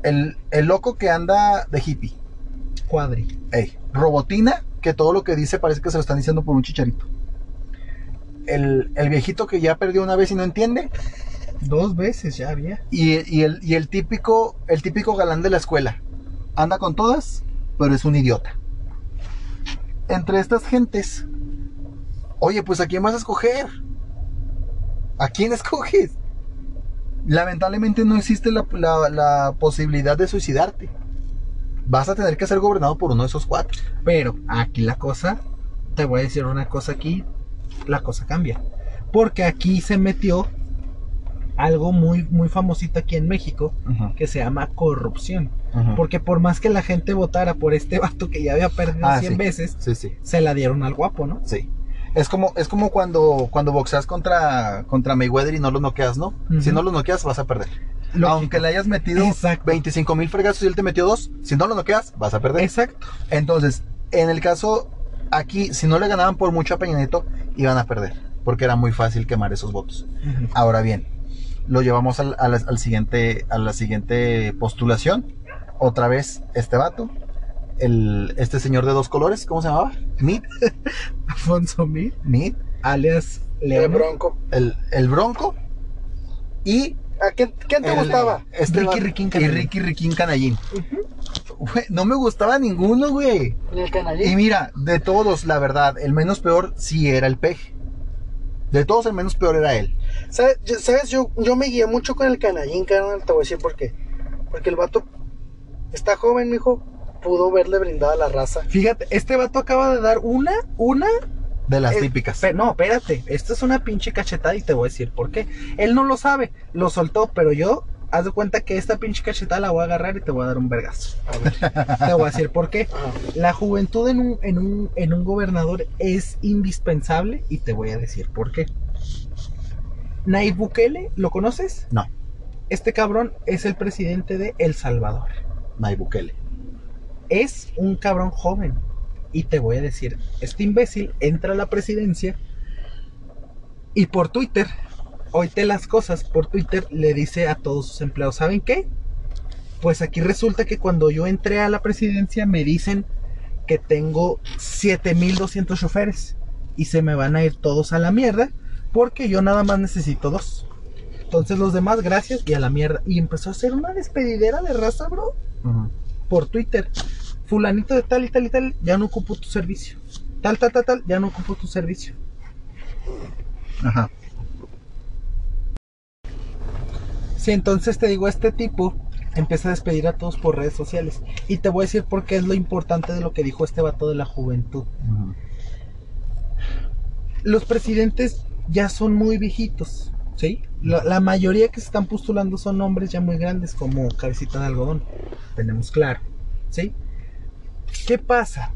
el, el loco que anda de hippie, Cuadri. ey, Robotina, que todo lo que dice parece que se lo están diciendo por un chicharito. El, el viejito que ya perdió una vez y no entiende. Dos veces ya había. Y, el, típico, el típico galán de la escuela. Anda con todas, pero es un idiota. Entre estas gentes, oye, pues ¿a quién vas a escoger? ¿A quién (laughs) escoges? Lamentablemente no existe la- la posibilidad de suicidarte. Vas a tener que ser gobernado por uno de esos cuatro. Pero aquí la cosa, te voy a decir una cosa aquí, la cosa cambia. Porque aquí se metió algo muy, muy famosito aquí en México que se llama corrupción. Porque por más que la gente votara por este (laughs) vato que ya había perdido Ah, 100 sí. veces, Sí, sí. se la dieron al guapo, ¿no? Sí. Es como, es como cuando, cuando boxeas contra, contra Mayweather y no lo noqueas, ¿no? Si no lo noqueas, vas a perder. Lógico. Aunque le hayas metido Exacto. 25 mil fregazos y él te metió dos, si no lo noqueas, vas a perder. Exacto. Entonces, en el caso aquí, si no le ganaban por mucho a Peña Nieto, iban a perder. Porque era muy fácil quemar esos votos. Ahora bien, lo llevamos al, al- al siguiente, a la siguiente postulación. Otra vez, este vato. El, este señor de dos colores, ¿cómo se llamaba? Mid, (laughs) Alfonso Mir, Mid, alias El bronco. el, el Bronco y ¿A quién, quién te el- gustaba? Este Ricky Riquín y Canallín. Ricky Riquín Canallín. Güey, no me gustaba ninguno, güey. El Y canallín. mira, de todos, la verdad, el menos peor sí era el peje. De todos, el menos peor era él. ¿Sabes? Yo, ¿sabes? Yo, yo me guié mucho con el canallín, carnal. Te voy a decir por qué. Porque el vato está joven, mijo. Pudo verle brindada la raza. Fíjate, este vato acaba de dar una, una De las Eh, típicas. No, espérate, esto es una pinche cachetada y te voy a decir por qué. Él no lo sabe, lo soltó, pero yo haz de cuenta que esta pinche cachetada la voy a agarrar y te voy a dar un vergazo. A (laughs) ver. Te voy a decir por qué. La juventud en un, en un, en un gobernador es indispensable y te voy a decir por qué. Nayib Bukele, ¿lo conoces? No, Este cabrón es el presidente de El Salvador. Nayib Bukele. Es un cabrón joven. Y te voy a decir, este imbécil entra a la presidencia y por Twitter, oíte las cosas, por Twitter le dice a todos sus empleados, ¿saben qué? Pues aquí resulta que cuando yo entré a la presidencia me dicen que tengo 7200 choferes y se me van a ir todos a la mierda porque yo nada más necesito dos. Entonces los demás, gracias y a la mierda. Y empezó a hacer una despedidera de raza, bro por Twitter. Fulanito de tal y tal y tal, ya no ocupo tu servicio. Tal, tal, tal, tal, ya no ocupo tu servicio. Ajá. Sí, entonces te digo, este tipo empieza a despedir a todos por redes sociales. Y te voy a decir por qué es lo importante de lo que dijo este vato de la juventud. Los presidentes ya son muy viejitos, ¿sí? La, la mayoría que se están postulando son hombres ya muy grandes, como cabecita de algodón. Tenemos claro, ¿sí? ¿Qué pasa?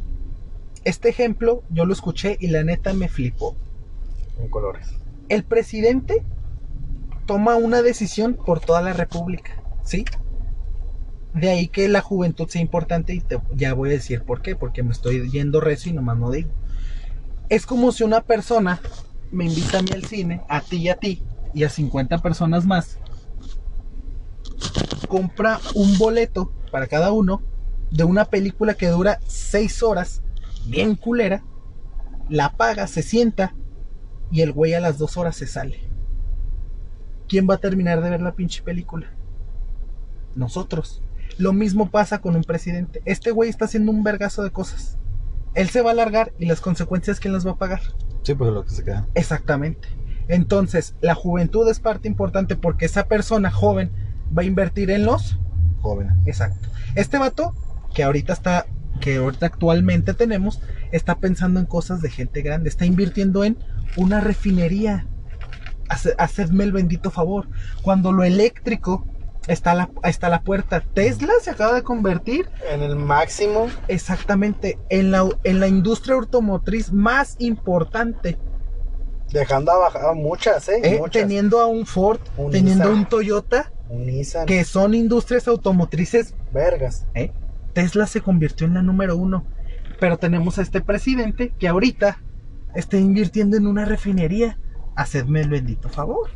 Este ejemplo yo lo escuché y la neta me flipó. En colores. el presidente toma una decisión por toda la república, ¿sí? De ahí que la juventud sea importante y te, ya voy a decir por qué, porque me estoy yendo recio y nomás no digo. Es como si una persona me invita a mí al cine, a ti y a ti, y a 50 personas más, compra un boleto para cada uno de una película que dura 6 horas, bien culera, la paga, se sienta y el güey a las dos horas se sale. ¿Quién va a terminar de ver la pinche película? Nosotros. Lo mismo pasa con un presidente. Este güey está haciendo un vergazo de cosas. Él se va a largar y las consecuencias, ¿quién las va a pagar? Sí, pues lo que se queda. Exactamente. Entonces, la juventud es parte importante porque esa persona joven va a invertir en los Joven. Exacto. Este vato, que ahorita está, que ahorita actualmente tenemos, está pensando en cosas de gente grande. Está invirtiendo en una refinería. Hace- Hacedme el bendito favor. Cuando lo eléctrico está a la, está a la puerta. Tesla se acaba de convertir En el máximo. exactamente en la, en la industria automotriz más importante. Dejando abajo a muchas, ¿eh? ¿eh? muchas. Teniendo a un Ford, Un teniendo Nissan. un Toyota, Un Nissan. que son industrias automotrices Vergas. ¿eh? Tesla se convirtió en la número uno. Pero tenemos a este presidente que ahorita está invirtiendo en una refinería. Hacedme el bendito favor.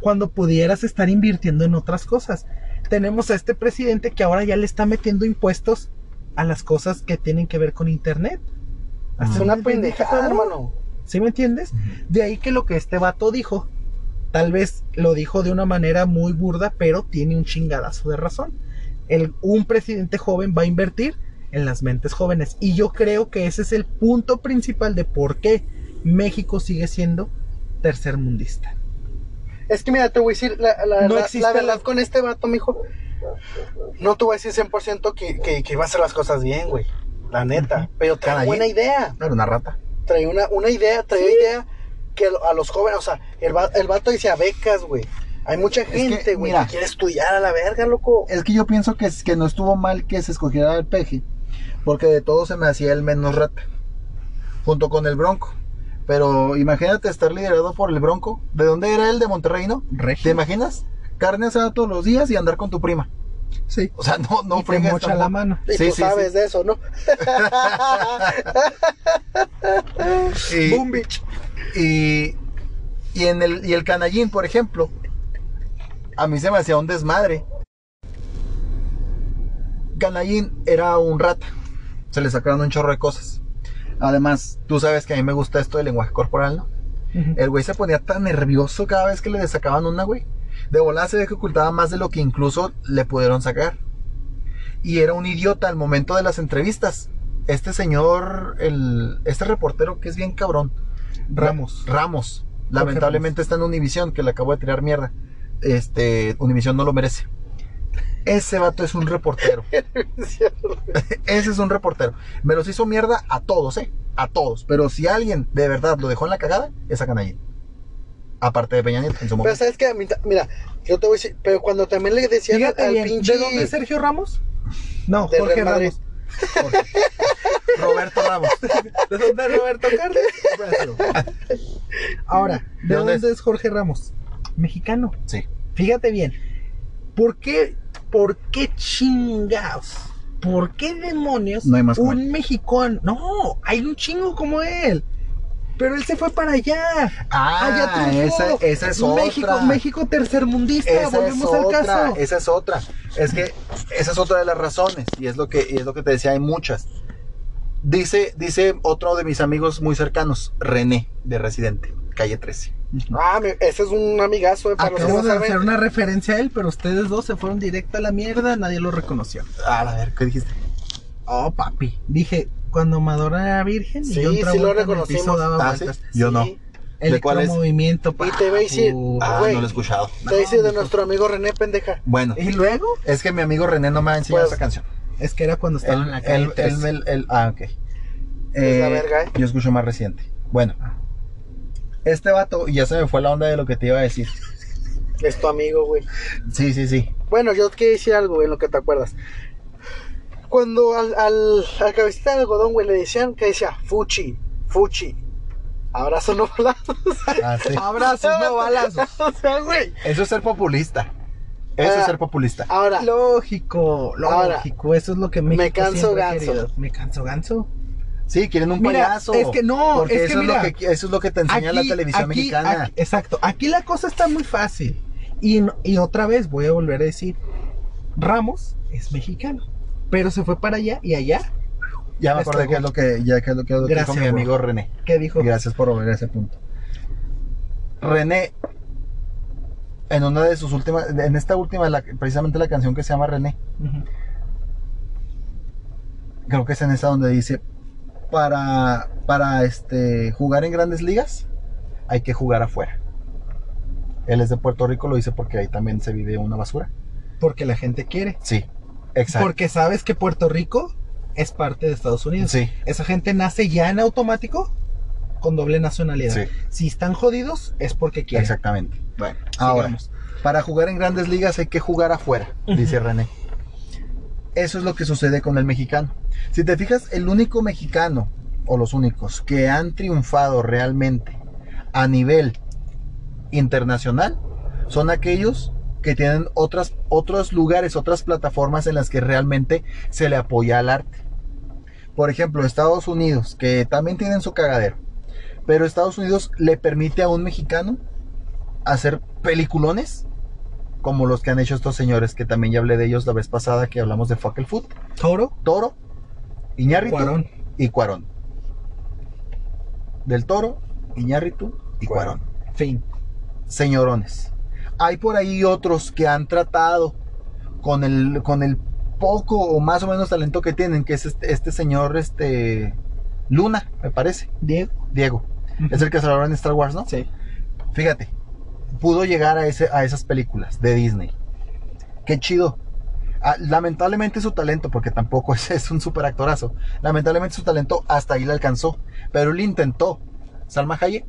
Cuando pudieras estar invirtiendo en otras cosas. Tenemos a este presidente que ahora ya le está metiendo impuestos a las cosas que tienen que ver con internet. Es una pendejada, hermano. ¿Sí me entiendes? De ahí que lo que este vato dijo, tal vez lo dijo de una manera muy burda, pero tiene un chingadazo de razón. El, un presidente joven va a invertir en las mentes jóvenes. Y yo creo que ese es el punto principal de por qué México sigue siendo tercermundista. Es que mira, te voy a decir la, la- No la- existe la verdad con este vato, mijo. No te voy a decir 100% que, que, que va a hacer las cosas bien, güey. La neta. Ujú. Pero trae buena idea. Era una rata. Trae una, una idea, trae idea que a lo- a los jóvenes, o sea, el, el vato dice a becas, güey. Hay mucha gente, güey, mira. que quiere estudiar a la verga, loco. Es que yo pienso que, es- que no estuvo mal que se escogiera el peje, porque de todo se me hacía el menos rata, junto con el Bronco. Pero imagínate estar liderado por el Bronco. ¿De dónde era él? De Monterrey, ¿no? ¿Te imaginas? Carne asada todos los días y andar con tu prima. Sí. O sea, no, no y te mocha la mano. Y Sí, tú sí, sabes sí. de eso, ¿no? (laughs) Y, Boom, bitch. y, y en el, y el canallín, por ejemplo, a mí se me hacía un desmadre. Canallín era un rata. Se le sacaron un chorro de cosas. Además, tú sabes que a mí me gusta esto del lenguaje corporal, ¿no? El güey se ponía tan nervioso cada vez que le sacaban una, güey. De volada se ve que ocultaba más de lo que incluso le pudieron sacar. Y era un idiota al momento de las entrevistas. Este señor, el, este reportero que es bien cabrón. Ramos. Ramos. Lamentablemente está en Univisión, que le acabo de tirar mierda. Este, Univisión no lo merece. Ese vato es un reportero. (laughs) Ese es un reportero. Me los hizo mierda a todos, ¿eh? A todos. Pero si alguien de verdad lo dejó en la cagada, es a Canallín. Aparte de Peña Nieto en su Pero momento. sabes que mira, yo te voy a decir, pero cuando también le decían Fíjate al bien, pinche. ¿de dónde es Sergio Ramos? No, Jorge. Ramos. Roberto Ramos. (laughs) ¿De dónde es Roberto Carlos? Ahora, ¿de, ¿De dónde dónde, es? es Jorge Ramos? Mexicano. Sí. Fíjate bien. ¿Por qué, por qué chingados? ¿Por qué demonios No hay más como un mexicano? No, hay un chingo como él. Pero él se fue para allá. Ah, allá esa, esa es México, otra. México tercermundista. Esa es Volvemos al caso. esa es otra. Es que esa es otra de las razones y es lo que y es lo que te decía, hay muchas. Dice dice otro de mis amigos muy cercanos, René de Residente, calle 13. Ah, me- ese es un amigazo, eh, para Acabo de saben. hacer una referencia a él, pero ustedes dos se fueron directo a la mierda, nadie lo reconoció. Ah, a ver, ¿qué dijiste? Oh, papi. Dije, cuando Madonna era virgen Sí, y John sí lo el reconocimos. piso daba Ah. Yo no. ¿De cuál es? Electromovimiento, Y te voy a decir. Ah, no lo he escuchado. Te dice de nuestro amigo René Pendeja. Bueno, Y luego, es que mi amigo René no me ha enseñado Pues, esa canción. es que era cuando estaba Él, en la calle. él- 13. él me- él- ah, ok. Es la verga, ¿eh? Yo escucho más reciente. Bueno, este vato, y ya se me fue la onda de lo que te iba a decir. Es tu amigo, güey. Sí, sí, sí. Bueno, yo quiero decir algo, güey, en lo que te acuerdas. Cuando al, al, al cabecita de algodón, güey, le decían que decía Fuchi, Fuchi. Abrazo no balazos. (laughs) Ah, sí. Abrazos, no balazos. (laughs) o sea, güey. Eso es ser populista. Eso Ah, es ser populista. Ahora, Lógico, Ahora, lógico. Eso es lo que México me canso ganso. querido. Me canso ganso. Sí, quieren un Mira, payaso. es que no, Porque es eso, que mira, es lo que, eso es lo que te enseña la televisión aquí- mexicana. aquí- exacto. Aquí la cosa está muy fácil. Y, y otra vez voy a volver a decir, Ramos es mexicano. Pero se fue para allá y allá, ya me acordé que es lo que, ya que es lo que, Gracias, dijo mi bro. amigo René. ¿qué dijo? Gracias por volver a ese punto. René, en una de sus últimas, en esta última, la- precisamente la canción que se llama René, creo que es en esa donde dice, para, para este, jugar en grandes ligas, hay que jugar afuera. Él es de Puerto Rico, lo dice porque ahí también se vive una basura. Porque la gente quiere. Sí, exacto. Porque sabes que Puerto Rico es parte de Estados Unidos. Sí. Esa gente nace ya en automático con doble nacionalidad. Sí. Si están jodidos es porque quieren. Exactamente. Bueno, Ahora, sigamos. para jugar en grandes ligas hay que jugar afuera, dice René. Eso es lo que sucede con el mexicano. Si te fijas, el único mexicano, o los únicos, que han triunfado realmente a nivel internacional, son aquellos que tienen otros lugares, otras plataformas en las que realmente se le apoya al arte. Por ejemplo, Estados Unidos, que también tienen su cagadero, pero Estados Unidos le permite a un mexicano hacer peliculones como los que han hecho estos señores, que también ya hablé de ellos la vez pasada que hablamos de Fuck el Food, Toro, Toro, Iñárritu Cuarón. y Cuarón. Del Toro, Iñárritu y Cuarón. Fin. Señorones. Hay por ahí otros que han tratado con el, con el poco o más o menos talento que tienen, que es este, este señor, este Luna, me parece, Diego. Diego. Es el que se en Star Wars, ¿no? Sí. Fíjate, pudo llegar a, ese, a esas películas de Disney. Qué chido. Ah, lamentablemente su talento, porque tampoco (laughs) es, es un super actorazo, lamentablemente su talento hasta ahí le alcanzó. Pero él intentó. Salma Hayek,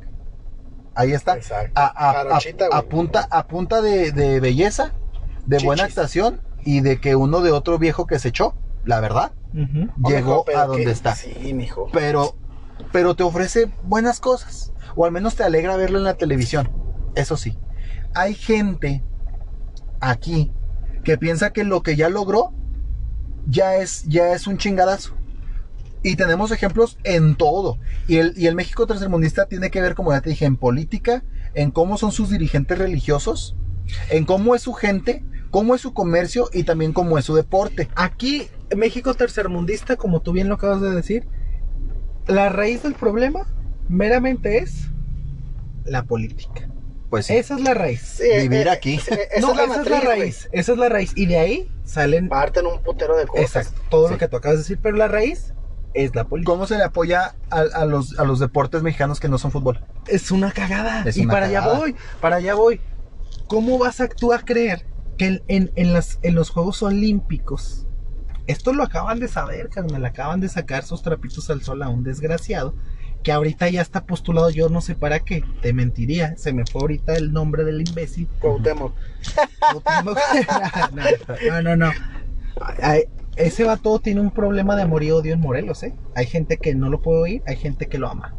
ahí está. Exacto. A, a- punta, a punta de, de belleza, de buena actuación y de que uno de otro viejo que se echó, la verdad, llegó mijo, a donde que- está Sí, mijo. pero pero te ofrece buenas cosas o al menos te alegra verlo en la televisión eso sí hay gente aquí que piensa que lo que ya logró ya es ya es un chingadazo. Y tenemos ejemplos en todo. Y el, y el México tercermundista tiene que ver como ya te dije en política en cómo son sus dirigentes religiosos en cómo es su gente cómo es su comercio y también cómo es su deporte. Aquí, México tercermundista, como tú bien lo acabas de decir, la raíz del problema meramente es la política. Pues sí. Esa es la raíz. Sí, Vivir aquí. sí, esa no, es la esa matriz, es la güey. raíz. Esa es la raíz. Y de ahí salen Parten un putero de cosas. exacto, todo Sí. lo que tú acabas de decir, pero la raíz es la política. ¿Cómo se le apoya a, a los, a los deportes mexicanos que no son fútbol? Es una cagada. Es y una para allá cagada. voy, para allá voy. ¿Cómo vas a tú a creer que en, en- en las, en los Juegos Olímpicos, esto lo acaban de saber, carnal, acaban de sacar sus trapitos al sol a un desgraciado, que ahorita ya está postulado, yo no sé para qué, te mentiría, se me fue ahorita el nombre del imbécil. Cuauhtémoc. (laughs) No, no, no, no. Ay, Ese vato tiene un problema de amor y odio en Morelos, ¿eh? Hay gente que no lo puede oír, hay gente que lo ama.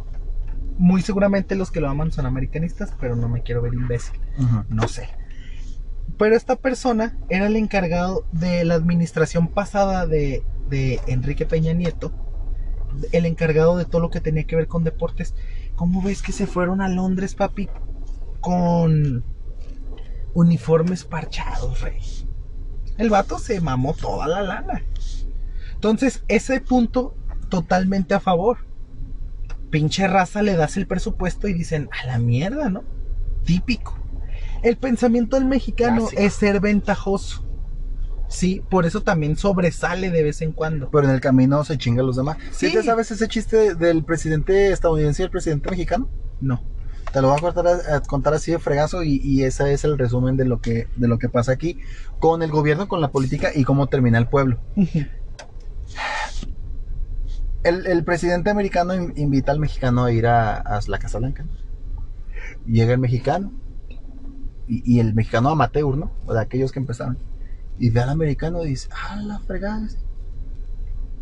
Muy seguramente los que lo aman son americanistas, pero no me quiero ver imbécil. No sé. Pero esta persona era el encargado de la administración pasada de, de Enrique Peña Nieto. El encargado de todo lo que tenía que ver con deportes. ¿Cómo ves que se fueron a Londres, papi? Con uniformes parchados, rey. El vato se mamó toda la lana. Entonces, ese punto totalmente a favor. Pinche raza le das el presupuesto y dicen, a la mierda, ¿no? Típico. El pensamiento del mexicano es ser ventajoso. Sí, por eso también sobresale de vez en cuando. Pero en el camino se chinga a los demás. ¿Sí, Sí. te sabes ese chiste del presidente estadounidense y el presidente mexicano? No. Te lo voy a contar, a contar así de fregazo y, y ese es el resumen de lo que de lo que pasa aquí con el gobierno, con la política y cómo termina el pueblo. (laughs) El, el presidente americano in- invita al mexicano a ir a, a la Casa Blanca. Llega el mexicano y, y el mexicano amateur, ¿no? O de aquellos que empezaron. Y ve al americano y dice, ah, la fregada.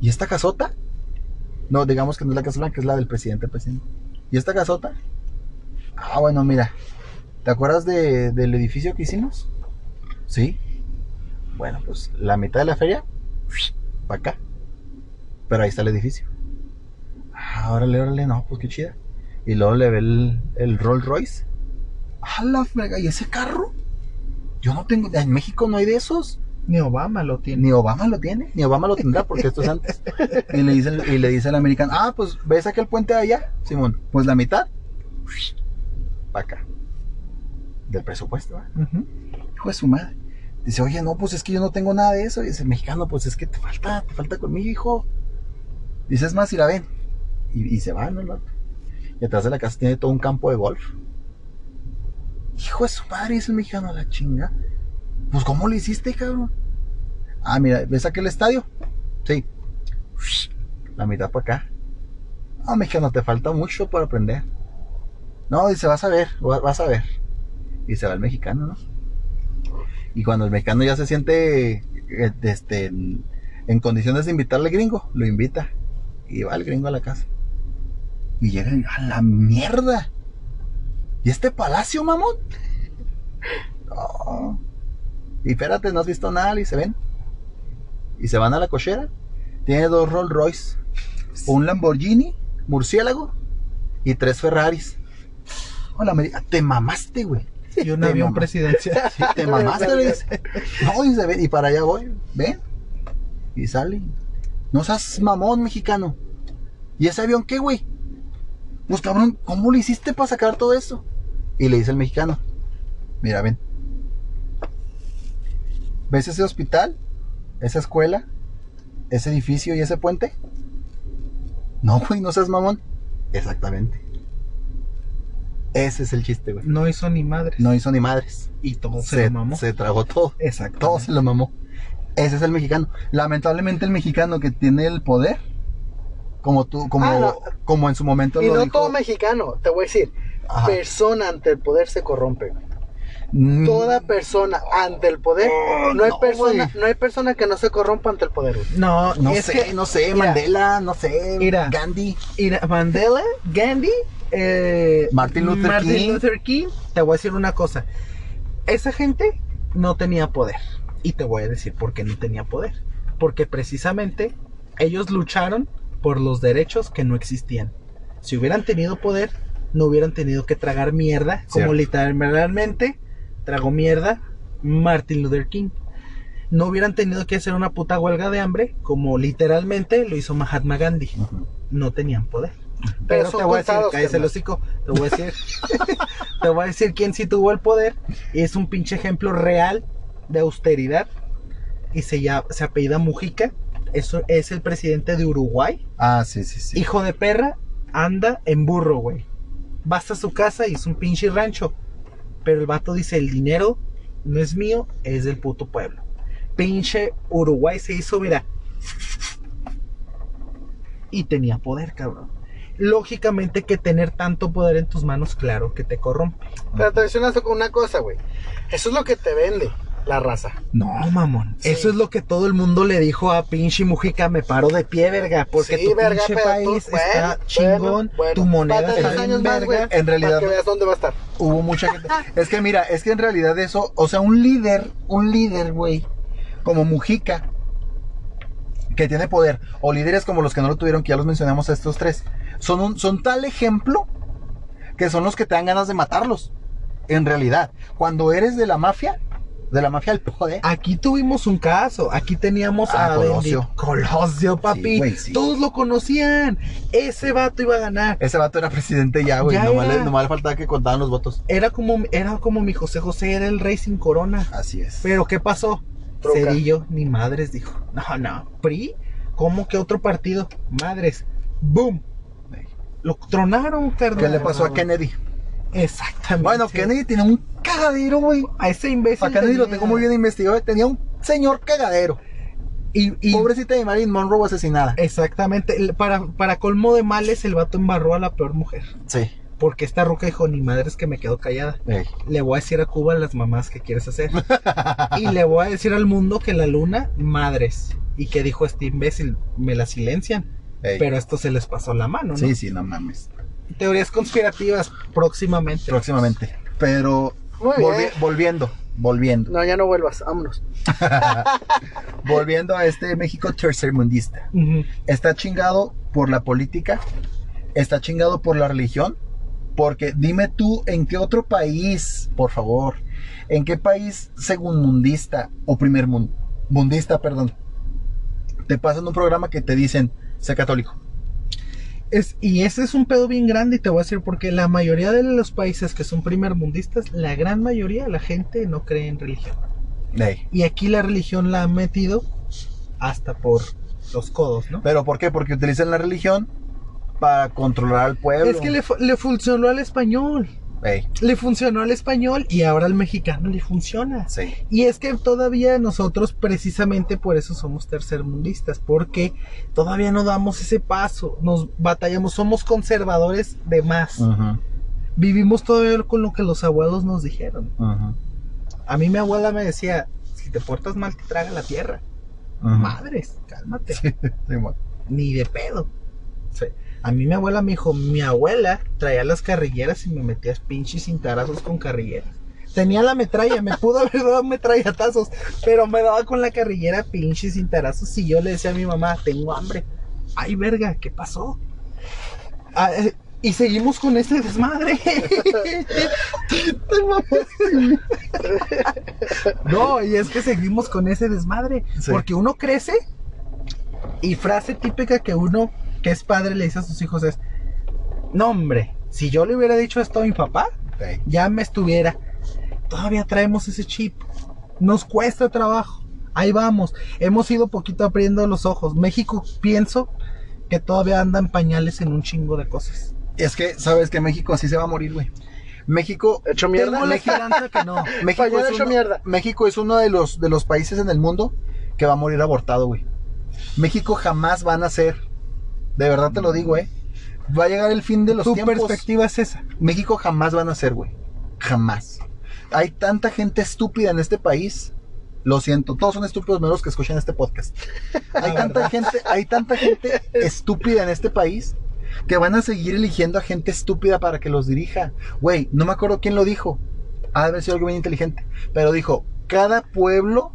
¿Y esta casota? No, digamos que no es la Casa Blanca, es la del presidente, presidente. ¿Y esta casota? Ah, bueno, mira. ¿Te acuerdas de- del edificio que hicimos? Sí. Bueno, pues la mitad de la feria, para acá. Pero ahí está el edificio. Ah, órale, órale, no, pues qué chida. Y luego le ve el, el Rolls Royce. Ah, la frega, ¿y ese carro? Yo no tengo, en México no hay de esos. Ni Obama lo tiene. Ni Obama lo tiene, ni Obama lo tendrá porque esto es antes. (laughs) Y le dice, el- y le dice al americano, ah, pues ves aquel puente de allá, Simón, pues la mitad, para acá. Del presupuesto. Ujú. Hijo de su madre. Dice, oye, no, pues es que yo no tengo nada de eso. Y dice, mexicano, pues es que te falta, te falta conmigo, hijo. Dice, es más, ir a ven. Y, y se va, ¿no? el vato? Y atrás de la casa tiene todo un campo de golf. Hijo de su madre, dice el mexicano, la chinga. Pues, ¿cómo lo hiciste, cabrón? Ah, mira, ¿ves aquel estadio? Sí. La mitad para acá. Ah, mexicano, te falta mucho para aprender. No, dice, vas a ver, va- vas a ver. Y se va el mexicano, ¿no? Y cuando el mexicano ya se siente eh, este, en, condiciones de invitarle al gringo, lo invita. Y va el gringo a la casa. Y llega a la mierda. ¿Y este palacio, mamón? (laughs) No. Y espérate, no has visto nada, y se ven. Y se van a la cochera. Tiene dos Rolls Royce, un Lamborghini, murciélago y tres Ferraris. Hola, América, te mamaste, güey. Y un avión presidencial. (laughs) Sí, te mamaste, le dice. No, dice, ven, y para allá voy, ven. Y sale. No seas mamón, mexicano. ¿Y ese avión qué, güey? Pues cabrón, ¿cómo lo hiciste para sacar todo eso? Y le dice el mexicano, mira, ven. ¿Ves ese hospital? ¿Esa escuela? ¿Ese edificio y ese puente? No, güey, no seas mamón. Exactamente. Ese es el chiste, güey. No hizo ni madre. No hizo ni madres. Y todo se, Se, lo mamó. se tragó todo. Exacto. Todo se lo mamó. Ese es el mexicano. Lamentablemente el mexicano que tiene el poder, como tú, como, Ah, no. como en su momento Y lo no dijo- todo mexicano, te voy a decir. Ajá. Persona ante el poder se corrompe. Mm, Toda persona ante el poder, Oh, no hay no, persona, no hay persona que no se corrompa ante el poder. No, no sé, que no sé, mira, Mandela, no sé, Mira. Gandhi. Mira, Mandela, Gandhi, eh, Martin Luther King. Luther King, te voy a decir una cosa. Esa gente no tenía poder. Y te voy a decir por qué no tenía poder. Porque precisamente ellos lucharon por los derechos que no existían. Si hubieran tenido poder, no hubieran tenido que tragar mierda, como Cierto. literalmente tragó mierda Martin Luther King. No hubieran tenido que hacer una puta huelga de hambre, como literalmente lo hizo Mahatma Gandhi no tenían poder. Pero te voy a decir, cállese el hocico, te voy a decir, (laughs) te voy a decir quién sí tuvo el poder. Y es un pinche ejemplo real de austeridad. Y se, llama, se apellida Mujica. Eso es el presidente de Uruguay. Ah, sí, sí, sí. Hijo de perra, anda en burro, güey. Vas a su casa y es un pinche rancho. Pero el vato dice, el dinero no es mío, es del puto pueblo. Pinche Uruguay se hizo, mira. Y tenía poder, cabrón. lógicamente que tener tanto poder en tus manos, claro que te corrompe. Pero te voy a una cosa, güey. Eso es lo que te vende la raza. No, mamón. Sí. Eso es lo que todo el mundo le dijo a pinche Mujica, me paro de pie, verga, porque Sí, tu verga, pinche tú- país bueno, está chingón, bueno, tu moneda está años más, güey. verga. En realidad- Para que veas dónde va a estar. Hubo mucha gente. Es que mira, es que en realidad eso, o sea, un líder, un líder, güey, como Mujica, que tiene poder, o líderes como los que no lo tuvieron, que ya los mencionamos a estos tres, son, un, son tal ejemplo que son los que te dan ganas de matarlos. En realidad, cuando eres de la mafia, de la mafia al poder, Aquí tuvimos un caso, aquí teníamos Ah, a Colosio. Colosio, papi. Sí, güey, sí. Todos lo conocían. Ese vato iba a ganar. ese vato era presidente ya, güey. Ya Nomás, le- nomás le faltaba que contaban los votos. Era como, era como mi José José, era el rey sin corona. Así es. Pero ¿qué pasó? Troca. Cedillo, ni madres, dijo. No, no. PRI, ¿cómo que otro partido? Madres. ¡Boom! Lo tronaron, carnal. ¿Qué le pasó a Kennedy? Exactamente. Bueno, Kennedy tiene un cagadero, güey. A ese imbécil. A Kennedy lo tenía- tengo muy bien investigado. Tenía un señor cagadero. Y, y- Pobrecita de Marilyn Monroe asesinada. Exactamente. Para, para colmo de males, el vato embarró a la peor mujer. Sí. Porque esta ruca dijo, ni madres que me quedo callada. Ey. Le voy a decir a Cuba las mamás que quieres hacer. y le voy a decir al mundo que la luna, madres. Y que dijo este imbécil, me la silencian. Ey. Pero esto se les pasó la mano, ¿no? Sí, sí, no mames. Teorías conspirativas próximamente. Próximamente. Pero Muy volvi- bien. volviendo, volviendo, No, ya no vuelvas. Vámonos. (laughs) volviendo a este México tercermundista. Ujú. Está chingado por la política, está chingado por la religión, porque dime tú en qué otro país, por favor, en qué país segundmundista o primer mun- mundista, perdón, te pasan un programa que te dicen, sé católico. Es, y ese es un pedo bien grande y te voy a decir porque la mayoría de los países que son primermundistas, la gran mayoría de la gente no cree en religión. Ey. Y aquí la religión la han metido hasta por los codos, ¿no? ¿Pero por qué? Porque utilizan la religión para controlar al pueblo. Es que le funcionó al español. Ey, Le funcionó al español y ahora al mexicano le funciona. sí. Y es que todavía nosotros precisamente por eso somos tercermundistas, porque todavía no damos ese paso, nos batallamos, somos conservadores de más. Vivimos todavía con lo que los abuelos nos dijeron. A mí mi abuela me decía, si te portas mal te traga la tierra. Madres, cálmate. Sí. (laughs) Ni de pedo. Sí. A mí mi abuela me dijo, mi abuela traía las carrilleras y me metía pinches cintarazos con carrilleras. Tenía la metralla, me pudo haber dado metrallatazos, pero me daba con la carrillera pinches cintarazos y yo le decía a mi mamá, tengo hambre. Ay, verga, ¿qué pasó? Ah, eh, y seguimos con ese desmadre. (laughs) no, y es que seguimos con ese desmadre. Sí. Porque uno crece y frase típica que uno que es padre le dice a sus hijos es, no hombre, si yo le hubiera dicho esto a mi papá, ya me estuviera. Todavía traemos ese chip. Nos cuesta trabajo. Ahí vamos. Hemos ido poquito abriendo los ojos. México, pienso que todavía anda en pañales en un chingo de cosas. Es que, ¿sabes que México así se va a morir, güey? México... Hecho mierda. Tengo la México- esperanza que no. (laughs) México es, hecho uno, mierda. México es uno de los, de los países en el mundo que va a morir abortado, güey. México jamás van a ser. De verdad te lo digo, eh. Va a llegar el fin de los Tu tiempos. perspectiva es esa. México jamás van a ser, güey. Jamás. Hay tanta gente estúpida en este país. Lo siento, todos son estúpidos menos los que escuchan este podcast. (laughs) Hay tanta verdad. gente, hay tanta gente estúpida en este país que van a seguir eligiendo a gente estúpida para que los dirija. Güey, no me acuerdo quién lo dijo. Ha de haber sido algo bien inteligente. Pero dijo, cada pueblo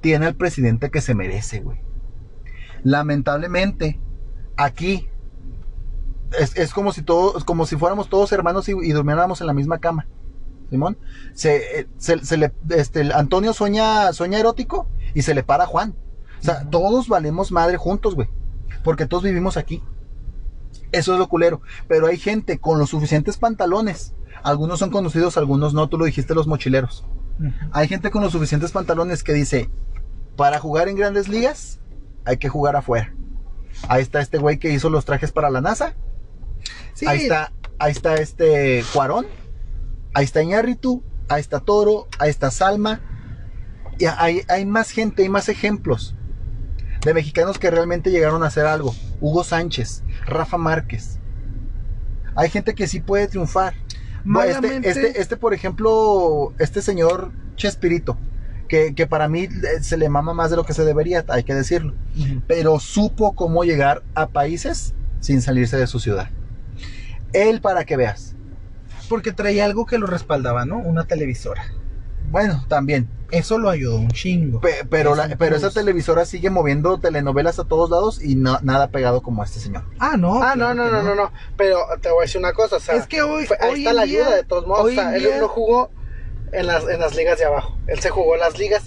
tiene al presidente que se merece, güey. Lamentablemente, aquí es, es como si todos, como si fuéramos todos hermanos y, y durmiéramos en la misma cama. Simón, se, eh, se, se le, este, Antonio sueña, sueña erótico y se le para a Juan. O sea, todos valemos madre juntos, güey. Porque todos vivimos aquí. Eso es lo culero. Pero hay gente con los suficientes pantalones. Algunos son conocidos, algunos no. Tú lo dijiste, los mochileros. Hay gente con los suficientes pantalones que dice, para jugar en grandes ligas, hay que jugar afuera. Ahí está este güey que hizo los trajes para la NASA. Sí, Ahí está, ahí está este Cuarón. Ahí está Iñárritu. Ahí está Toro. Ahí está Salma. Y hay, hay más gente, hay más ejemplos de mexicanos que realmente llegaron a hacer algo. Hugo Sánchez, Rafa Márquez. Hay gente que sí puede triunfar. Malamente- Este, este, este, por ejemplo, este señor Chespirito, que, que para mí eh, se le mama más de lo que se debería, hay que decirlo. Pero supo cómo llegar a países sin salirse de su ciudad. Él para que veas. Porque traía algo que lo respaldaba, ¿no? Una televisora. Bueno, también. Eso lo ayudó un chingo. Pe- pero, Es la- un pero esa plus. televisora sigue moviendo telenovelas a todos lados y no- nada pegado como este señor. Ah, no. Ah, claro no, no, no, no, no. Pero te voy a decir una cosa, o sea, Es que hoy- fue- ahí hoy está en la día- ayuda de todos modos. O sea, él día- no jugó en las, en las ligas de abajo. Él se jugó en las ligas.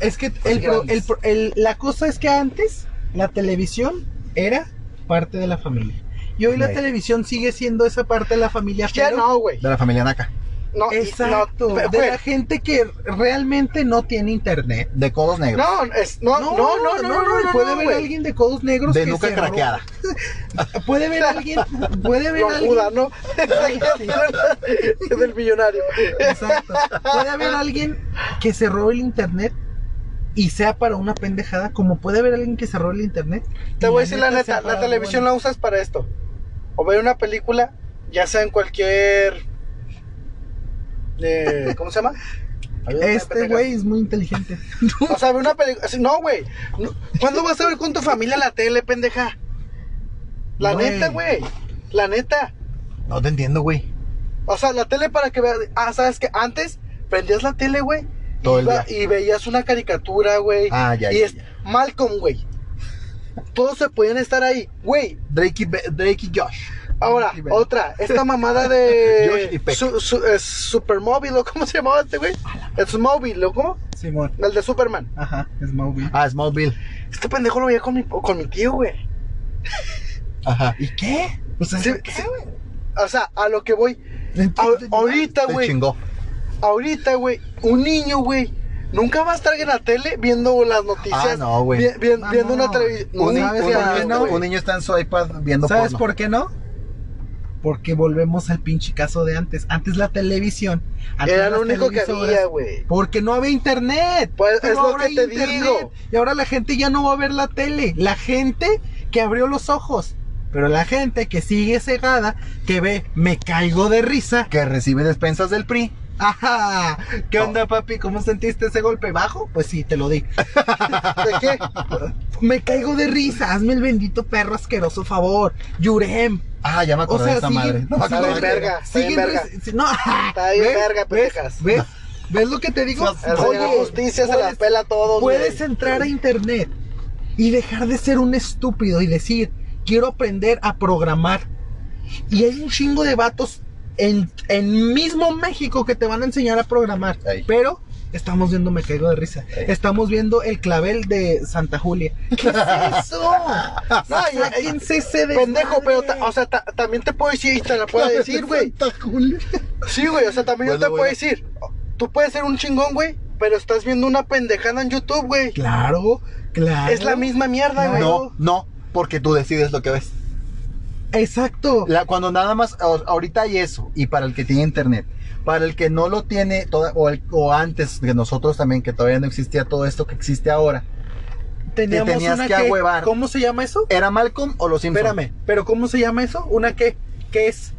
Es que el pro- el el- la cosa es que antes la televisión era parte de la familia. Y hoy la televisión sigue siendo esa parte de la familia. Ya pero- no, güey. De la familia Naka. No, Exacto. no, de la gente que realmente no tiene internet. De codos negros. no, es, no, no, no, no, no, no, puede a alguien de codos negros de que nuca se ro- craqueada. (laughs) Puede ver a alguien, puede ver alguien, Juda, ¿no? (laughs) es del millonario. exacto. Puede haber (laughs) alguien que se robe el internet y sea para una pendejada, como puede haber alguien que se robe el internet. Te voy a decir la neta, la televisión bueno. la usas para esto. O ver una película, ya sea en cualquier... eh, ¿Cómo se llama? Este güey es muy inteligente. (laughs) O sea, ver una película... No, güey. No. ¿Cuándo vas a ver con tu familia la tele, pendeja? La Güey. neta, güey. La neta. No te entiendo, güey. O sea, la tele para que veas... Ah, ¿sabes qué? Antes prendías la tele, güey. Todo el día. Y veías una caricatura, güey. Ah, ya, Y ya, es ya. Malcolm, güey. Todos se podían estar ahí. Güey, Drake y, Drake y Josh. Ahora, otra, esta mamada Josh y de su, su- es Supermóvil, ¿o cómo se llamaba este güey? Es móvil, ¿o cómo? Simón. El de Superman. Ajá, es móvil. Ah, Smallville. Este pendejo lo veía con mi, con mi tío, güey. Ajá. ¿Y qué? O sea, Sí, ¿qué, sí. güey? O sea, a lo que voy. A- ahorita, güey. chingó. Ahorita, güey. Un niño, güey. Nunca va a estar en la tele viendo las noticias. Ah, no, güey. vi- vi- Ah, viendo no. una televisión. Un, ni- ¿sabes un por niño, está- no? un niño está en su iPad viendo ¿Sabes porno. por qué no? Porque volvemos al pinche caso de antes. Antes la televisión. Antes Era lo único que había, güey. Porque no había internet. Pues, es lo que te internet. digo. Y ahora la gente ya no va a ver la tele. La gente que abrió los ojos. Pero la gente que sigue cegada, que ve, me caigo de risa. Que recibe despensas del PRI. Ajá. ¿Qué No. onda, papi? ¿Cómo sentiste ese golpe bajo? Pues sí, te lo di. (laughs) ¿De qué? (laughs) Me caigo de risa. Hazme el bendito perro asqueroso favor. Yurem. Ah, ya me O acordé sea, de esa siguen- madre. No Está bien verga, está bien verga. No, Está bien ¿ves? verga, ¿Ves? pendejas. ¿Ves? ¿Ves lo que te digo? Señor Justicia se la pela a todos, Puedes güey. entrar a internet y dejar de ser un estúpido y decir, quiero aprender a programar. Y hay un chingo de vatos en, en mismo México que te van a enseñar a programar. Pero estamos viendo, me caigo de risa. Estamos viendo el clavel de Santa Julia. ¿Qué es eso? No, y- Sáquense ese Pendejo, pero, o sea, ta- también te puedo decir y te la puedo decir, güey. Santa Julia. Sí, güey, o sea, también yo Bueno, te puedo decir. Tú puedes ser un chingón, güey, pero estás viendo una pendejada en YouTube, güey. Claro, claro. Es la misma mierda, güey. No, no, porque tú decides lo que ves. Exacto. La- cuando nada más, ahorita hay eso, y para el que tiene internet, para el que no lo tiene, toda- o, el- o antes de nosotros también, que todavía no existía todo esto que existe ahora, Teníamos tenías una que ahuevar. ¿Cómo se llama eso? ¿era Malcolm o los Simpsons? Espérame, pero ¿cómo se llama eso? ¿Una qué? ¿Qué es?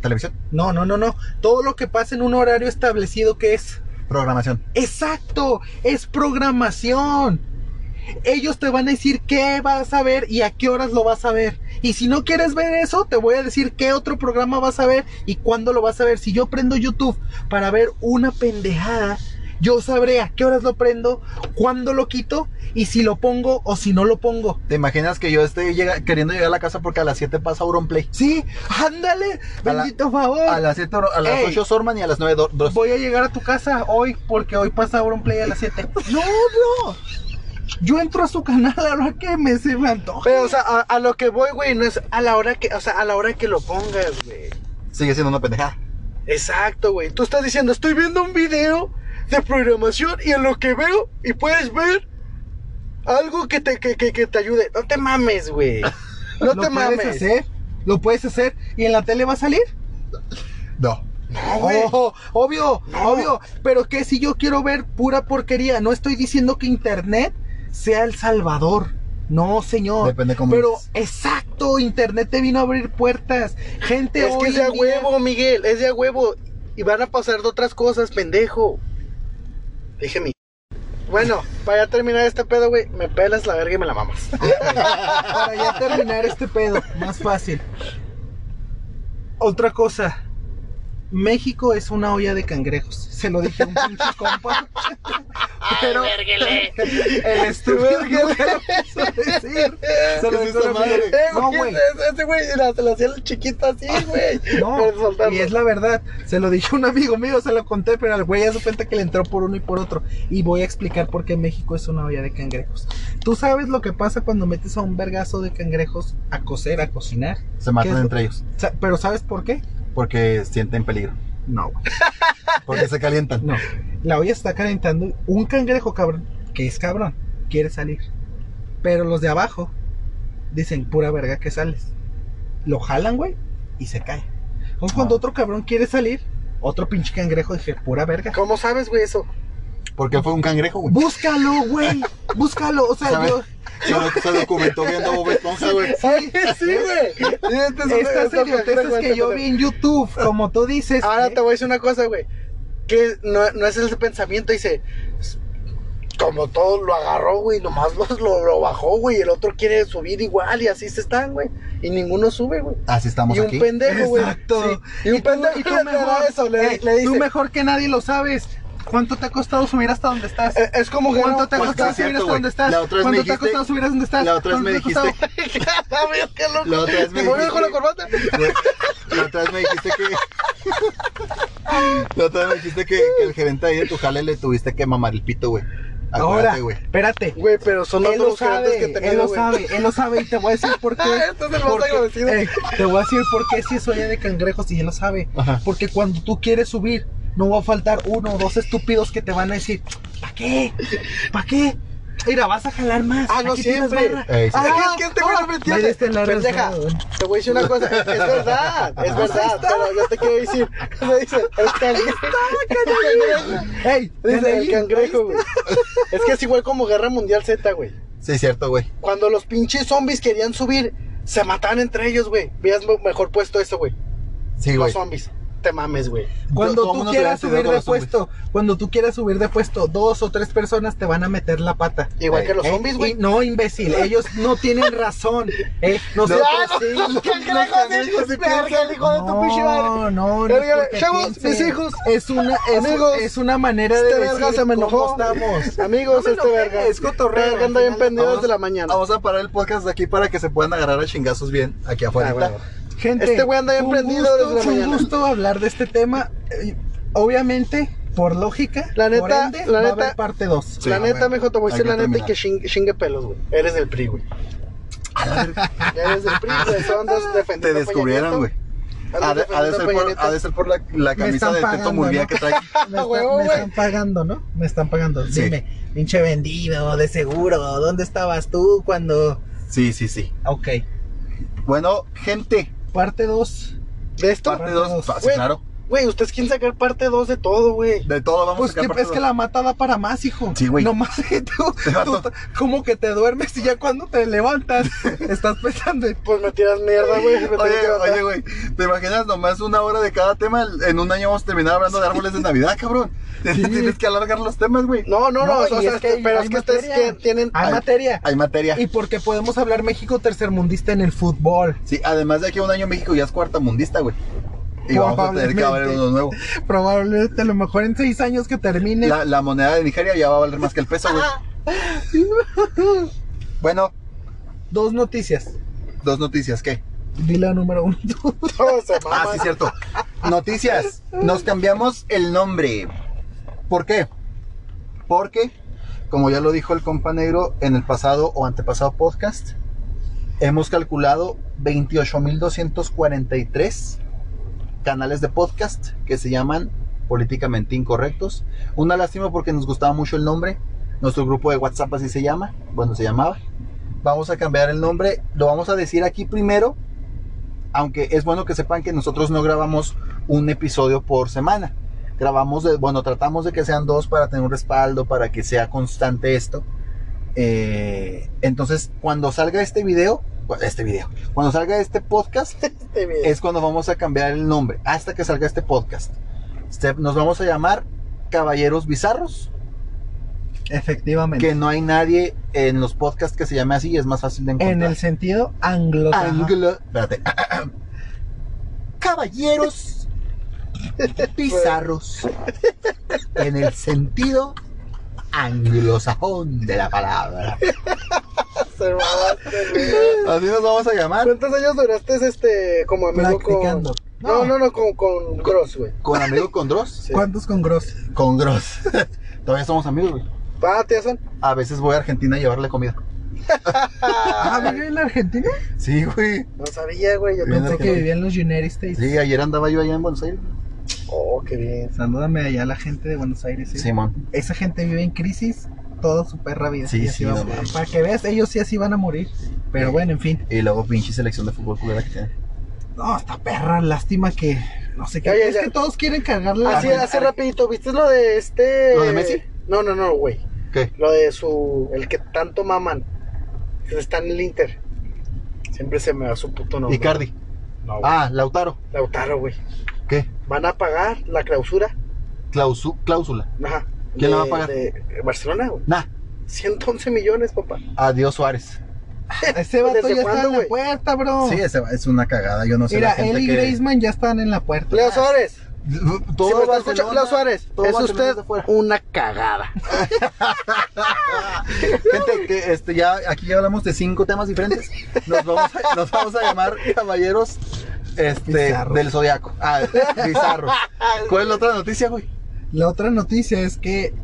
Televisión, No, no, no, no. Todo lo que pasa en un horario establecido, ¿qué es? programación. Exacto, es programación. Ellos te van a decir qué vas a ver y a qué horas lo vas a ver. Y si no quieres ver eso, te voy a decir qué otro programa vas a ver y cuándo lo vas a ver. Si yo prendo YouTube para ver una pendejada, yo sabré a qué horas lo prendo, cuándo lo quito y si lo pongo o si no lo pongo. ¿Te imaginas que yo esté llega- queriendo llegar a la casa porque a las 7 pasa Auronplay? Sí, ándale, A la- bendito favor. A las 7, a las Ey. 8 Sorman y a las 9 Do- Dross. Voy a llegar a tu casa hoy porque hoy pasa Auronplay a las 7. (laughs) No, bro. Yo entro a su canal a la hora que me se me antoja. Pero, o sea, a, a lo que voy, güey, no es a la hora que, o sea, a la hora que lo pongas, güey. Sigue siendo una pendejada. Exacto, güey. Tú estás diciendo, estoy viendo un video de programación y en lo que veo y puedes ver algo que te, que, que, que te ayude. No te mames, güey. (laughs) No lo te puedes mames. hacer, lo puedes hacer y en la tele va a salir. No. No, güey. Oh, obvio, No. obvio. Pero que si yo quiero ver pura porquería, no estoy diciendo que internet sea el salvador. No, señor. Depende cómo Pero exacto, internet te vino a abrir puertas. Gente Es que es de a huevo, Miguel, es de a huevo. Y van a pasar de otras cosas, pendejo. Dije mi. Bueno, para ya terminar este pedo, güey, me pelas la verga y me la mamas. (laughs) Para ya terminar este pedo, más fácil. Otra cosa. México es una olla de cangrejos. Se lo dije a un pinche (laughs) compa. Pero el (laughs) estúpido nunca lo quiso decir. Se lo ¿Qué es dijo madre? Eh, No, güey, ese- güey se lo hacía el chiquito así, güey. No, y es la verdad. Se lo dije a un amigo mío, se lo conté, pero al güey ya se cuenta que le entró por uno y por otro. Y voy a explicar por qué México es una olla de cangrejos. Tú sabes lo que pasa cuando metes a un vergazo de cangrejos a cocer, a cocinar. Se matan entre ellos. Pero ¿sabes por qué? Porque sienten peligro. No, güey. (laughs) Porque se calientan. No. La olla está calentando. Un cangrejo cabrón, que es cabrón, quiere salir. Pero los de abajo dicen, pura verga que sales. Lo jalan, güey, y se cae. Entonces, cuando Ah. otro cabrón quiere salir, otro pinche cangrejo dice, pura verga. ¿Cómo sabes, güey, eso? Porque fue un cangrejo, güey. Búscalo, güey. Búscalo. O sea, ¿Sabes? yo. Se, se documentó viendo Bob Esponja, güey. (laughs) Sí, sí, güey. Sí, este es- Estas idioteces que yo vi en YouTube, como tú dices. Ahora ¿eh? te voy a decir una cosa, güey. Que no, no es ese pensamiento, dice. Como todo lo agarró, güey, nomás lo, lo, lo bajó, güey. y El otro quiere subir igual y así se están, güey. Y ninguno sube, güey. Así estamos Y un aquí. pendejo, güey. Exacto. Sí. Y un tú- pendejo y tú (laughs) le mejor, eso, le, eh, le dice. tú mejor que nadie lo sabes. ¿Cuánto te ha costado subir hasta donde estás? eh, Es como que. ¿Cuánto te ha pues, costado subir hasta donde estás? La otra vez me ¿Cuánto te ha dijiste- costado subir hasta donde estás? la otra vez ¿Cuánto me dijiste- (laughs) qué loco. La otra vez me ¿Te mueves con la dijiste- corbata? La otra vez me dijiste que. (laughs) La otra vez me dijiste que, que el gerente ahí de tu jale le tuviste que mamar el pito, güey. Ahora, güey. espérate. Güey, pero son los Él lo sabe, que tenemos, él lo sabe, él lo sabe y te voy a decir por (laughs) qué. Es el más Porque- agradecido. eh, te voy a decir por qué si es olla de cangrejos y él lo sabe. Ajá. Porque cuando tú quieres subir, no va a faltar uno o dos estúpidos que te van a decir, ¿para qué? ¿Para qué? Mira, vas a jalar más. Ah, no aquí siempre. barra". Ey, sí. Ah, Ah, es que este güey ah, no me me entiende. diste la Pendeja, razón. te voy a decir una cosa. Es, (laughs) verdad, es verdad. Pero yo te quiero decir. (laughs) Me dice, el cangrejo. Ey, (laughs) Dice el cangrejo, güey. Es que es igual como Guerra Mundial Z, güey. Sí, cierto, güey. Cuando los pinches zombies querían subir, se mataban entre ellos, güey. Mo- mejor puesto eso, güey. Sí, Los güey. zombies. Te mames, güey. Cuando tú quieras subir de puesto, cuando tú quieras subir de puesto, dos o tres personas te van a meter la pata. Igual que los Eh, zombies, güey. No, imbécil, ellos no tienen razón. Eh, nosotros (laughs) sí. no, sí, (laughs) piensan. el hijo de tu pinche madre. No, no, no. Chavos, mis hijos, Es una, es, amigos, es una manera de Este decir verga se me cómo enojó. estamos. (laughs) Amigos, No me este enojé, verga. es cotorreo, Verga, anda bien final pendido Vamos- desde la mañana. Vamos a parar el podcast de aquí para que se puedan agarrar a chingazos bien aquí afuera. Ah, bueno. Gente, Este güey anda bien prendido gusto- desde la fue un gusto hablar de este tema. Eh, Obviamente, por lógica, La neta- por ende, la va a neta- haber parte 2. Sí, la neta, ver, mijo, te voy a decir la neta y que chingue, chingue pelos, güey. Eres del PRI, güey. (laughs) Eres del PRI, güey. Te defendiendo descubrieron, güey. Ha de, ha ser por, Nieto. ha de ser por la, la camisa de pagando, Murguía ¿no? que trae. (laughs) Me, está- huevo, me güey. están pagando, ¿no? Me están pagando. Sí. Dime, pinche vendido, de seguro. ¿Dónde estabas tú cuando.? Sí, sí, sí. Ok. Bueno, gente, Parte 2. ¿De esto? parte Parte 2. dos. Sí, Güey, claro. Güey, ustedes quieren sacar parte 2 de todo, güey. De todo vamos Pues a que, sacar parte es que la mata da para más, hijo. Sí, güey. No más que (laughs) tú, Te mato. tú- como que te duermes y ya cuando te levantas (laughs) estás pensando en Pues me tiras mierda, güey. Oye, que oye, güey, ¿te imaginas nomás una hora de cada tema? En un año vamos a terminar hablando de árboles de Navidad, cabrón. (laughs) Tienes que alargar los temas, güey. No, no, no, No, o y sea, es que pero hay es que ustedes que tienen... Hay Ay. materia. Hay materia. Y porque podemos hablar México tercermundista en el fútbol. Sí, además de aquí a un año México ya es cuartamundista, güey. Y vamos a tener que uno nuevo. Probablemente a lo mejor en seis años que termine. La, la moneda de Nigeria ya va a valer más que el peso, güey. (laughs) Bueno, Dos noticias. dos noticias, ¿qué? Dile la número uno. (laughs) Ah, sí, cierto. Noticias. Nos cambiamos el nombre. ¿Por qué? Porque, como ya lo dijo el compa negro en el pasado o antepasado podcast, hemos calculado 28.243 canales de podcast que se llaman políticamente incorrectos. Una lástima porque nos gustaba mucho el nombre. Nuestro grupo de WhatsApp así se llama. Bueno, se llamaba. Vamos a cambiar el nombre. Lo vamos a decir aquí primero aunque es bueno que sepan que nosotros no grabamos un episodio por semana. Grabamos, de, bueno, tratamos de que sean dos para tener un respaldo, para que sea constante esto. Eh, entonces, cuando salga este video, bueno, este video, cuando salga este podcast, (laughs) Este video. es cuando vamos a cambiar el nombre, hasta que salga este podcast. Este, nos vamos a llamar Caballeros Bizarros, Efectivamente. que no hay nadie en los podcasts que se llame así, es más fácil de encontrar. en el sentido anglosajón. Anglo- espérate. (clears throat) Caballeros (laughs) bizarros en el sentido anglosajón de la palabra. Se. (laughs) Así nos vamos a llamar ¿Cuántos años duraste este como amigo Practicando. con.? No, no, no, con, con Gross, güey. con amigo con Dross. Sí. ¿Cuántos con Gross? Con Gross. (laughs) Todavía somos amigos, güey. Ah. A veces voy a Argentina a llevarle comida. (laughs) Ah, ¿vive en la Argentina? Sí, güey. No sabía, güey. Yo Pensé que que. vivía en los United States. Sí, ayer andaba yo allá en Buenos Aires. Oh, qué bien. Salúdame allá a la gente de Buenos Aires. ¿sí? Simón. Esa gente vive en crisis toda su perra vida. Sí, sí, no. Para que veas, ellos sí así van a morir. Pero bueno, en fin. Y luego pinche selección de fútbol culera que tiene. No, esta perra, lástima que. No sé qué. Oye, es ya- que todos quieren cargarle la Así, gente. así rapidito, ¿viste lo de este. ¿Lo de Messi? No, no, no, güey. ¿Qué? Lo de su. El que tanto maman. Que está en el Inter. Siempre se me va su puto nombre. Icardi. No, güey. Ah, Lautaro. Lautaro, güey. Van a pagar la clausura. Clausu- cláusula. Ajá. ¿Quién de- la va a pagar? De Barcelona, güey. Nah. 111 millones, papá. Adiós Suárez. (laughs) Ese vato ¿Desde ya está en la puerta, bro. Sí, ese es una cagada. Yo no sé. Mira, la gente él y que... Griezmann ya están en la puerta. Leo Suárez. Todo si me está escuchando Leo Suárez, todo es usted una cagada. (laughs) Gente, que este, ya, aquí ya hablamos de cinco temas diferentes. Nos vamos a, nos vamos a llamar caballeros este, Bizarros. del zodiaco. Ah, bizarros. (laughs) ¿Cuál es la otra noticia, güey? La otra noticia es que.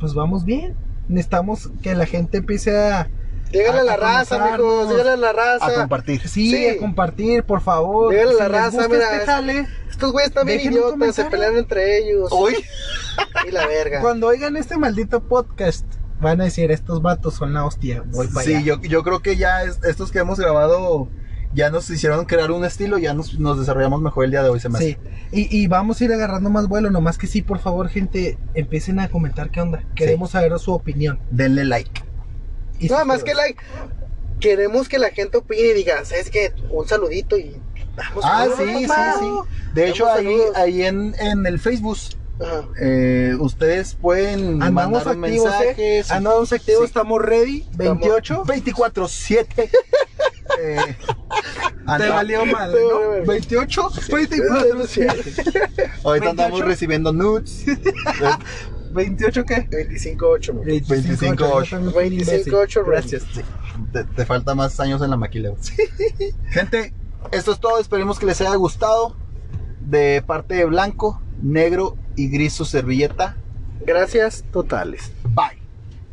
Pues vamos bien. Necesitamos que la gente empiece a. Dígale a A- la a raza. Dígale a la A raza. compartir. Sí, Sí. a compartir, por favor. Dígale a la Si les raza, gusta mira, este jale, Estos güeyes están bien idiotas, se pelean entre ellos. Hoy, Y la verga. cuando oigan este maldito podcast, van a decir: Estos vatos son la hostia. Voy para sí, allá. yo, yo creo que ya es- estos que hemos grabado ya nos hicieron crear un estilo, ya nos, nos desarrollamos mejor el día de hoy, se me hace. Sí, y, y vamos a ir agarrando más vuelo, nomás que sí, por favor, gente, empiecen a comentar qué onda. Queremos saber su opinión. Denle like. Y Nada más que like. Queremos que la gente opine y diga, ¿sabes qué? Un saludito y. Damos Ah, sí, sí, sí. De hecho, ahí, en, en el Facebook. Eh, ustedes pueden Andamos mandar activos, ¿eh? mensajes. Andamos activos, Sí. estamos ready. 28. 24-7. (laughs) eh, Te valió mal, ¿no? mal. 28, 24, 7. Ahorita andamos 28. recibiendo nudes. Eh, ¿28 qué? 25-8, mi. 25-8. 25-8, Gracias. sí, te, te falta más años en la maquila. güey. Gente, esto es todo. Esperemos que les haya gustado. De parte de blanco, negro y gris su servilleta. Gracias totales. Bye.